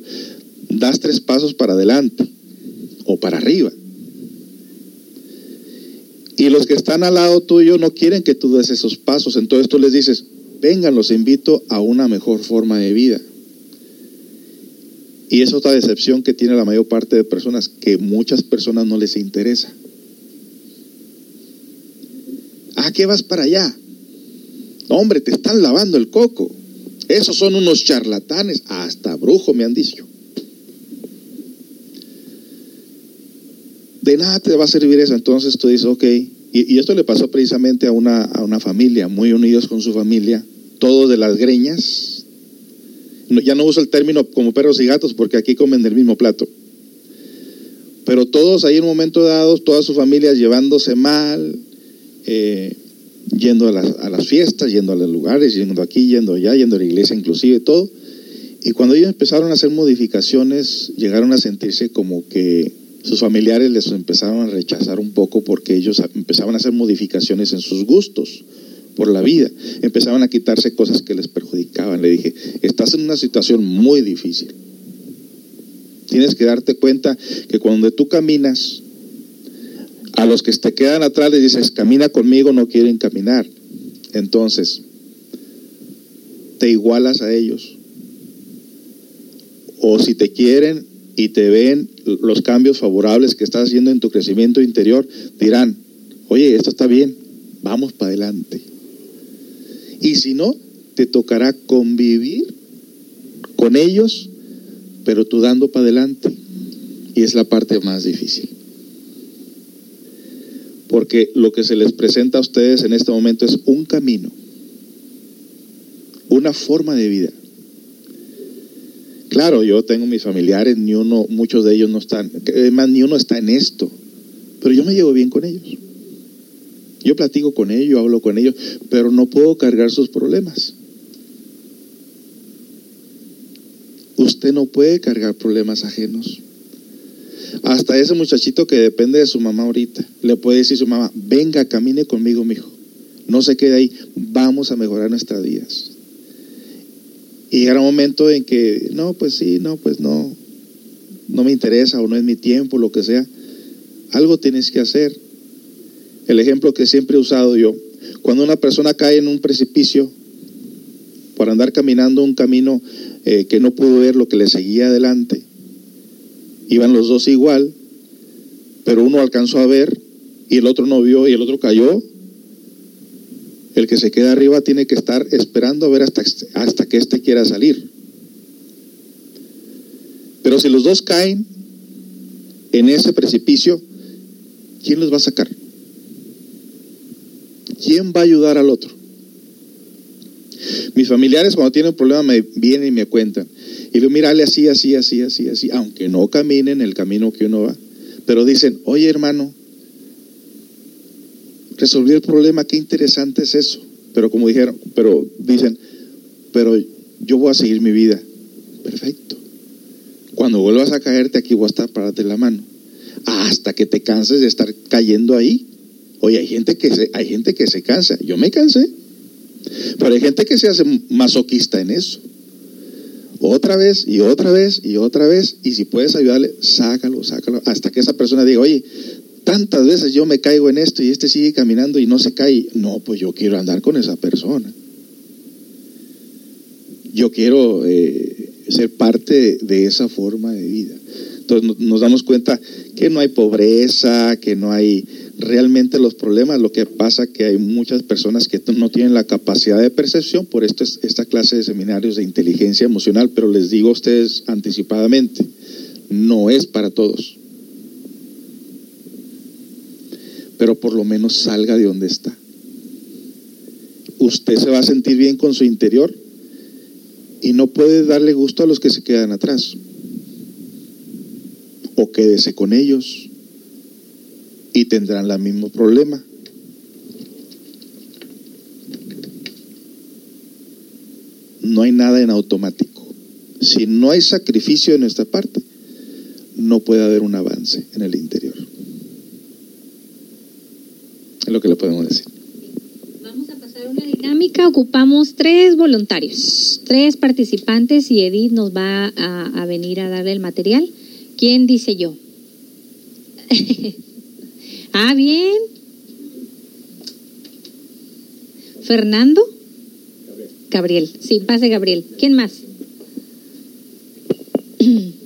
das tres pasos para adelante o para arriba. Y los que están al lado tuyo no quieren que tú des esos pasos. Entonces tú les dices, vengan, los invito a una mejor forma de vida. Y es otra decepción que tiene la mayor parte de personas, que muchas personas no les interesa. ¿A qué vas para allá? hombre, te están lavando el coco. Esos son unos charlatanes, hasta brujo me han dicho. De nada te va a servir eso. Entonces tú dices, ok. Y, esto le pasó precisamente a una, a una familia, muy unidos con su familia, todos de las greñas. Ya no uso el término como perros y gatos porque aquí comen del mismo plato. Pero todos ahí en un momento dado, todas sus familias llevándose mal, eh, yendo a las, a las, fiestas, yendo a los lugares, yendo aquí, yendo allá, yendo a la iglesia inclusive, todo. Y cuando ellos empezaron a hacer modificaciones, llegaron a sentirse como que sus familiares les empezaron a rechazar un poco porque ellos empezaban a hacer modificaciones en sus gustos por la vida, empezaban a quitarse cosas que les perjudicaban. Le dije, estás en una situación muy difícil. Tienes que darte cuenta que cuando tú caminas, a los que te quedan atrás les dices, camina conmigo, no quieren caminar. Entonces, te igualas a ellos. O si te quieren y te ven los cambios favorables que estás haciendo en tu crecimiento interior, dirán, oye, esto está bien, vamos para adelante. Y si no, te tocará convivir con ellos, pero tú dando para adelante. Y es la parte más difícil. Porque lo que se les presenta a ustedes en este momento es un camino, una forma de vida. Claro, yo tengo mis familiares, ni uno, muchos de ellos no están, más ni uno está en esto, pero yo me llevo bien con ellos. Yo platico con ellos, hablo con ellos, pero no puedo cargar sus problemas. Usted no puede cargar problemas ajenos. Hasta ese muchachito que depende de su mamá ahorita, le puede decir a su mamá, venga, camine conmigo, mijo. No se quede ahí, vamos a mejorar nuestras vidas. Y era un momento en que, no, pues sí, no, pues no, no me interesa o no es mi tiempo, lo que sea. Algo tienes que hacer. El ejemplo que siempre he usado yo, cuando una persona cae en un precipicio por andar caminando un camino eh, que no pudo ver lo que le seguía adelante, iban los dos igual, pero uno alcanzó a ver y el otro no vio y el otro cayó, el que se queda arriba tiene que estar esperando a ver hasta, hasta que éste quiera salir. Pero si los dos caen en ese precipicio, ¿quién los va a sacar? ¿Quién va a ayudar al otro? Mis familiares cuando tienen un problema me vienen y me cuentan. Y le digo, mírale así, así, así, así, así, aunque no caminen el camino que uno va. Pero dicen, oye hermano, Resolví el problema, qué interesante es eso. Pero como dijeron, pero dicen, pero yo voy a seguir mi vida. Perfecto. Cuando vuelvas a caerte aquí voy a estar para la mano. Hasta que te canses de estar cayendo ahí. Oye, hay gente que se, hay gente que se cansa. Yo me cansé. Pero hay gente que se hace masoquista en eso. Otra vez y otra vez y otra vez. Y si puedes ayudarle, sácalo, sácalo. Hasta que esa persona diga, oye, tantas veces yo me caigo en esto y este sigue caminando y no se cae. No, pues yo quiero andar con esa persona. Yo quiero eh, ser parte de esa forma de vida. Entonces nos damos cuenta que no hay pobreza, que no hay realmente los problemas. Lo que pasa que hay muchas personas que no tienen la capacidad de percepción por esto, esta clase de seminarios de inteligencia emocional, pero les digo a ustedes anticipadamente, no es para todos. Pero por lo menos salga de donde está. Usted se va a sentir bien con su interior y no puede darle gusto a los que se quedan atrás o quédese con ellos y tendrán el mismo problema. No hay nada en automático. Si no hay sacrificio de nuestra parte, no puede haber un avance en el interior. Es lo que le podemos decir. Vamos a pasar una dinámica. Ocupamos tres voluntarios, tres participantes y Edith nos va a, a venir a darle el material. ¿Quién dice yo? ah, bien. ¿Fernando? Gabriel. Sí, pase Gabriel. ¿Quién más?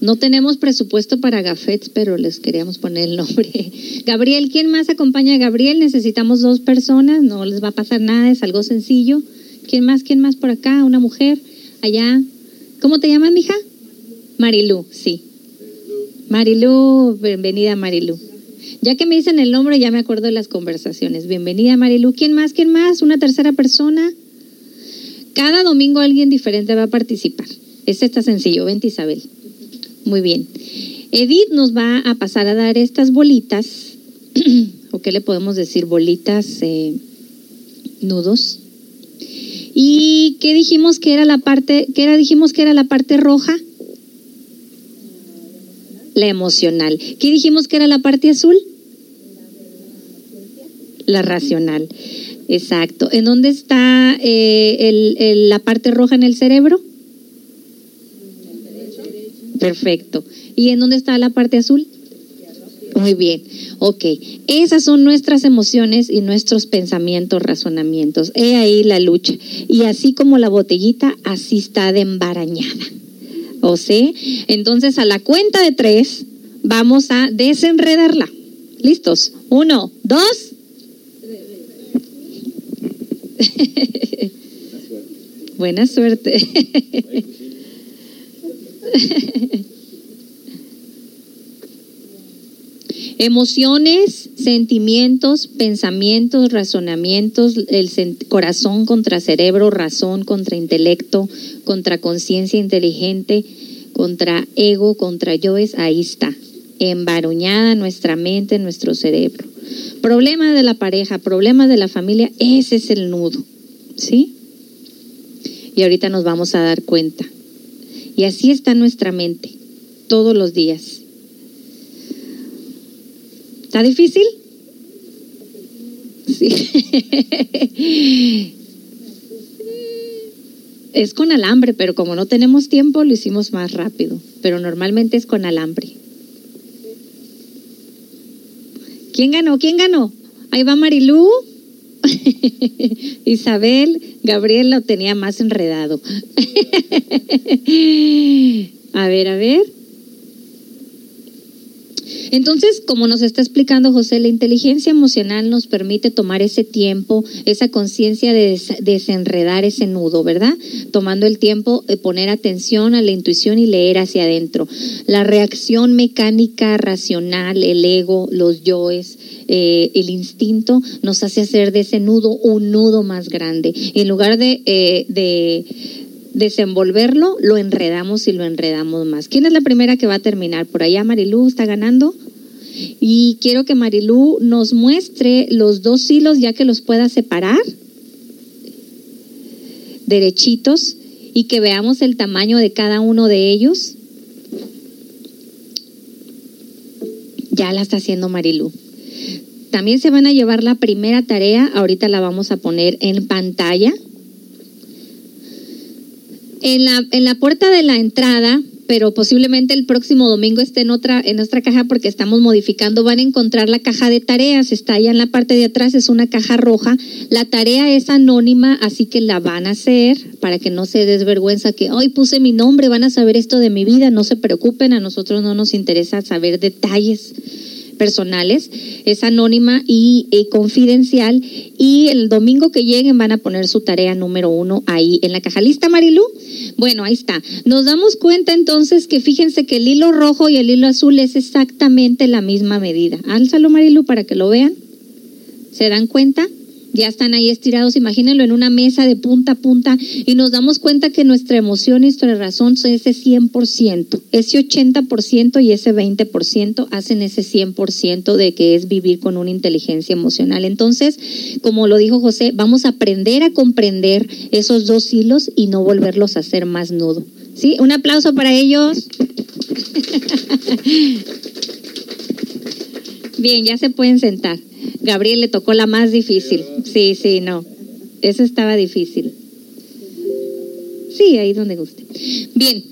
No tenemos presupuesto para gafets, pero les queríamos poner el nombre. Gabriel, ¿quién más acompaña a Gabriel? Necesitamos dos personas, no les va a pasar nada, es algo sencillo. ¿Quién más? ¿Quién más por acá? ¿Una mujer? Allá. ¿Cómo te llamas, mija? Marilu, sí. Marilu, bienvenida Marilu. Ya que me dicen el nombre, ya me acuerdo de las conversaciones. Bienvenida Marilu. ¿Quién más? ¿Quién más? ¿Una tercera persona? Cada domingo alguien diferente va a participar. Este está sencillo. Vente Isabel. Muy bien. Edith nos va a pasar a dar estas bolitas, o qué le podemos decir, bolitas, eh, nudos. ¿Y qué dijimos que era la parte, qué era, dijimos que era la parte roja? La emocional. ¿Qué dijimos que era la parte azul? La racional. Exacto. ¿En dónde está eh, la parte roja en el cerebro? Perfecto. ¿Y en dónde está la parte azul? Muy bien. Ok. Esas son nuestras emociones y nuestros pensamientos, razonamientos. He ahí la lucha. Y así como la botellita, así está de embarañada. ¿O sea? Entonces, a la cuenta de tres, vamos a desenredarla. ¿Listos? Uno, dos. Buena suerte. Emociones, sentimientos, pensamientos, razonamientos, el corazón contra cerebro, razón contra intelecto, contra conciencia inteligente, contra ego, contra yoes, ahí está, embaruñada nuestra mente, nuestro cerebro. Problema de la pareja, problemas de la familia, ese es el nudo, ¿sí? Y ahorita nos vamos a dar cuenta. Y así está nuestra mente, todos los días. ¿Está difícil? Sí. Es con alambre, pero como no tenemos tiempo, lo hicimos más rápido. Pero normalmente es con alambre. ¿Quién ganó? ¿Quién ganó? Ahí va Marilú. Isabel, Gabriel lo tenía más enredado. a ver, a ver. Entonces, como nos está explicando José, la inteligencia emocional nos permite tomar ese tiempo, esa conciencia de des- desenredar ese nudo, ¿verdad? Tomando el tiempo de poner atención a la intuición y leer hacia adentro. La reacción mecánica, racional, el ego, los yoes, eh, el instinto, nos hace hacer de ese nudo un nudo más grande. En lugar de, eh, de desenvolverlo, lo enredamos y lo enredamos más. ¿Quién es la primera que va a terminar? Por allá Marilú está ganando. Y quiero que Marilú nos muestre los dos hilos ya que los pueda separar derechitos y que veamos el tamaño de cada uno de ellos. Ya la está haciendo Marilú. También se van a llevar la primera tarea, ahorita la vamos a poner en pantalla. En la, en la puerta de la entrada pero posiblemente el próximo domingo esté en otra, en nuestra caja porque estamos modificando. Van a encontrar la caja de tareas, está allá en la parte de atrás, es una caja roja. La tarea es anónima, así que la van a hacer para que no se desvergüenza que hoy puse mi nombre, van a saber esto de mi vida, no se preocupen, a nosotros no nos interesa saber detalles personales, es anónima y, confidencial. Y el domingo que lleguen van a poner su tarea número uno ahí en la caja. ¿Lista, Marilu? Bueno, ahí está. Nos damos cuenta entonces que fíjense que el hilo rojo y el hilo azul es exactamente la misma medida. Álzalo, Marilu, para que lo vean. ¿Se dan cuenta? Ya están ahí estirados, imagínenlo en una mesa de punta a punta y nos damos cuenta que nuestra emoción y nuestra razón son ese 100%, ese 80% y ese 20% hacen ese 100% de que es vivir con una inteligencia emocional. Entonces, como lo dijo José, vamos a aprender a comprender esos dos hilos y no volverlos a hacer más nudo. ¿Sí? Un aplauso para ellos. Bien, ya se pueden sentar. Gabriel le tocó la más difícil. Sí, sí, no. Eso estaba difícil. Sí, ahí donde guste. Bien,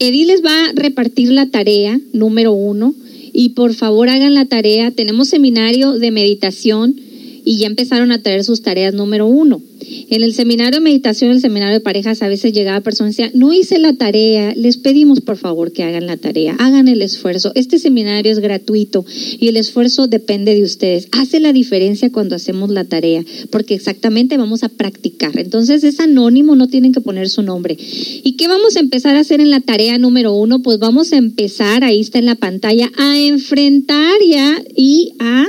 Edith les va a repartir la tarea número uno y por favor hagan la tarea. Tenemos seminario de meditación y ya empezaron a traer sus tareas número uno. En el seminario de meditación, el seminario de parejas, a veces llegaba personas y decía, no hice la tarea, les pedimos por favor que hagan la tarea, hagan el esfuerzo. Este seminario es gratuito y el esfuerzo depende de ustedes. Hace la diferencia cuando hacemos la tarea, porque exactamente vamos a practicar. Entonces es anónimo, no tienen que poner su nombre. ¿Y qué vamos a empezar a hacer en la tarea número uno? Pues vamos a empezar, ahí está en la pantalla, a enfrentar ya y a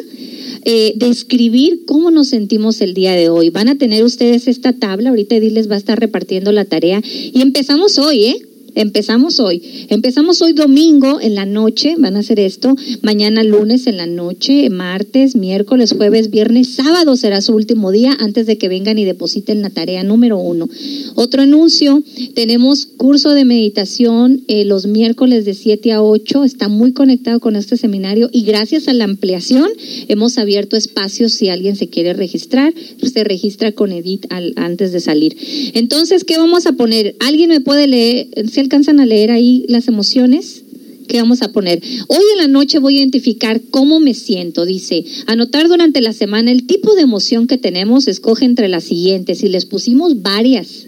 eh, describir cómo nos sentimos el día de hoy. Van a tener ustedes esta tabla, ahorita Edith les va a estar repartiendo la tarea y empezamos hoy, ¿eh? Empezamos hoy. Empezamos hoy domingo en la noche, van a hacer esto. Mañana lunes en la noche, martes, miércoles, jueves, viernes, sábado será su último día antes de que vengan y depositen la tarea número uno. Otro anuncio, tenemos curso de meditación eh, los miércoles de 7 a 8. Está muy conectado con este seminario y gracias a la ampliación hemos abierto espacios si alguien se quiere registrar. Se registra con Edith antes de salir. Entonces, ¿qué vamos a poner? ¿Alguien me puede leer? Alcanzan a leer ahí las emociones? que vamos a poner? Hoy en la noche voy a identificar cómo me siento. Dice, anotar durante la semana el tipo de emoción que tenemos, escoge entre las siguientes. Y les pusimos varias,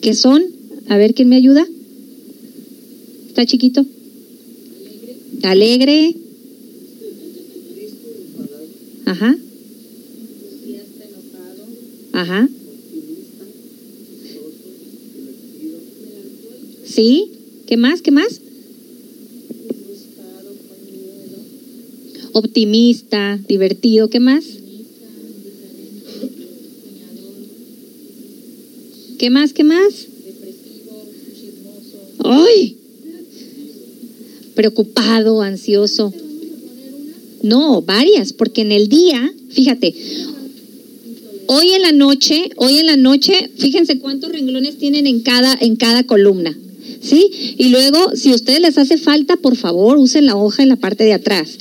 que son, a ver quién me ayuda. ¿Está chiquito? Alegre. Ajá. Ajá. ¿Sí? ¿Qué más? ¿Qué más? Optimista, divertido, ¿qué más? ¿Qué más? ¿Qué más? ¡Ay! Preocupado, ansioso. No, varias, porque en el día, fíjate, hoy en la noche, hoy en la noche, fíjense cuántos renglones tienen en cada, en cada columna. ¿Sí? Y luego, si a ustedes les hace falta, por favor, usen la hoja en la parte de atrás.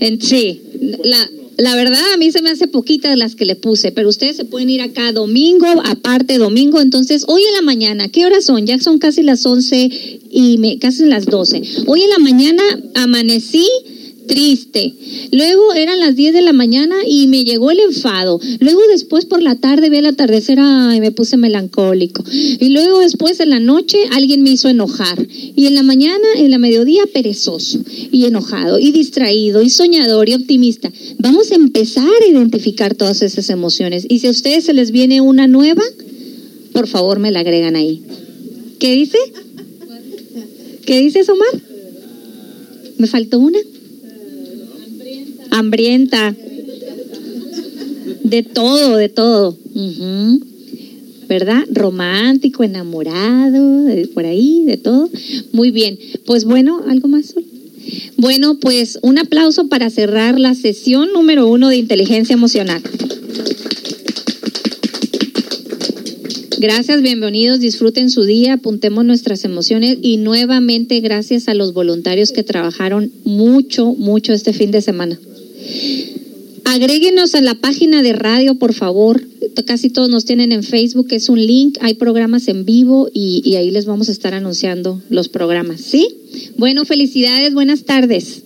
En, sí, la, la verdad a mí se me hace poquitas las que le puse, pero ustedes se pueden ir acá domingo, aparte domingo, entonces hoy en la mañana, ¿qué horas son? Ya son casi las 11 y me, casi las 12. Hoy en la mañana amanecí triste. Luego eran las 10 de la mañana y me llegó el enfado. Luego después por la tarde vi el atardecer y me puse melancólico. Y luego después en la noche alguien me hizo enojar. Y en la mañana, en la mediodía, perezoso y enojado y distraído y soñador y optimista. Vamos a empezar a identificar todas esas emociones. Y si a ustedes se les viene una nueva, por favor me la agregan ahí. ¿Qué dice? ¿Qué dice Omar? ¿Me faltó una? Hambrienta, de todo, de todo. ¿Verdad? Romántico, enamorado, por ahí, de todo. Muy bien. Pues bueno, ¿algo más? Bueno, pues un aplauso para cerrar la sesión número uno de inteligencia emocional. Gracias, bienvenidos, disfruten su día, apuntemos nuestras emociones y nuevamente gracias a los voluntarios que trabajaron mucho, mucho este fin de semana. Agréguenos a la página de radio, por favor. Casi todos nos tienen en Facebook, es un link, hay programas en vivo y, y ahí les vamos a estar anunciando los programas, ¿sí? Bueno, felicidades, buenas tardes.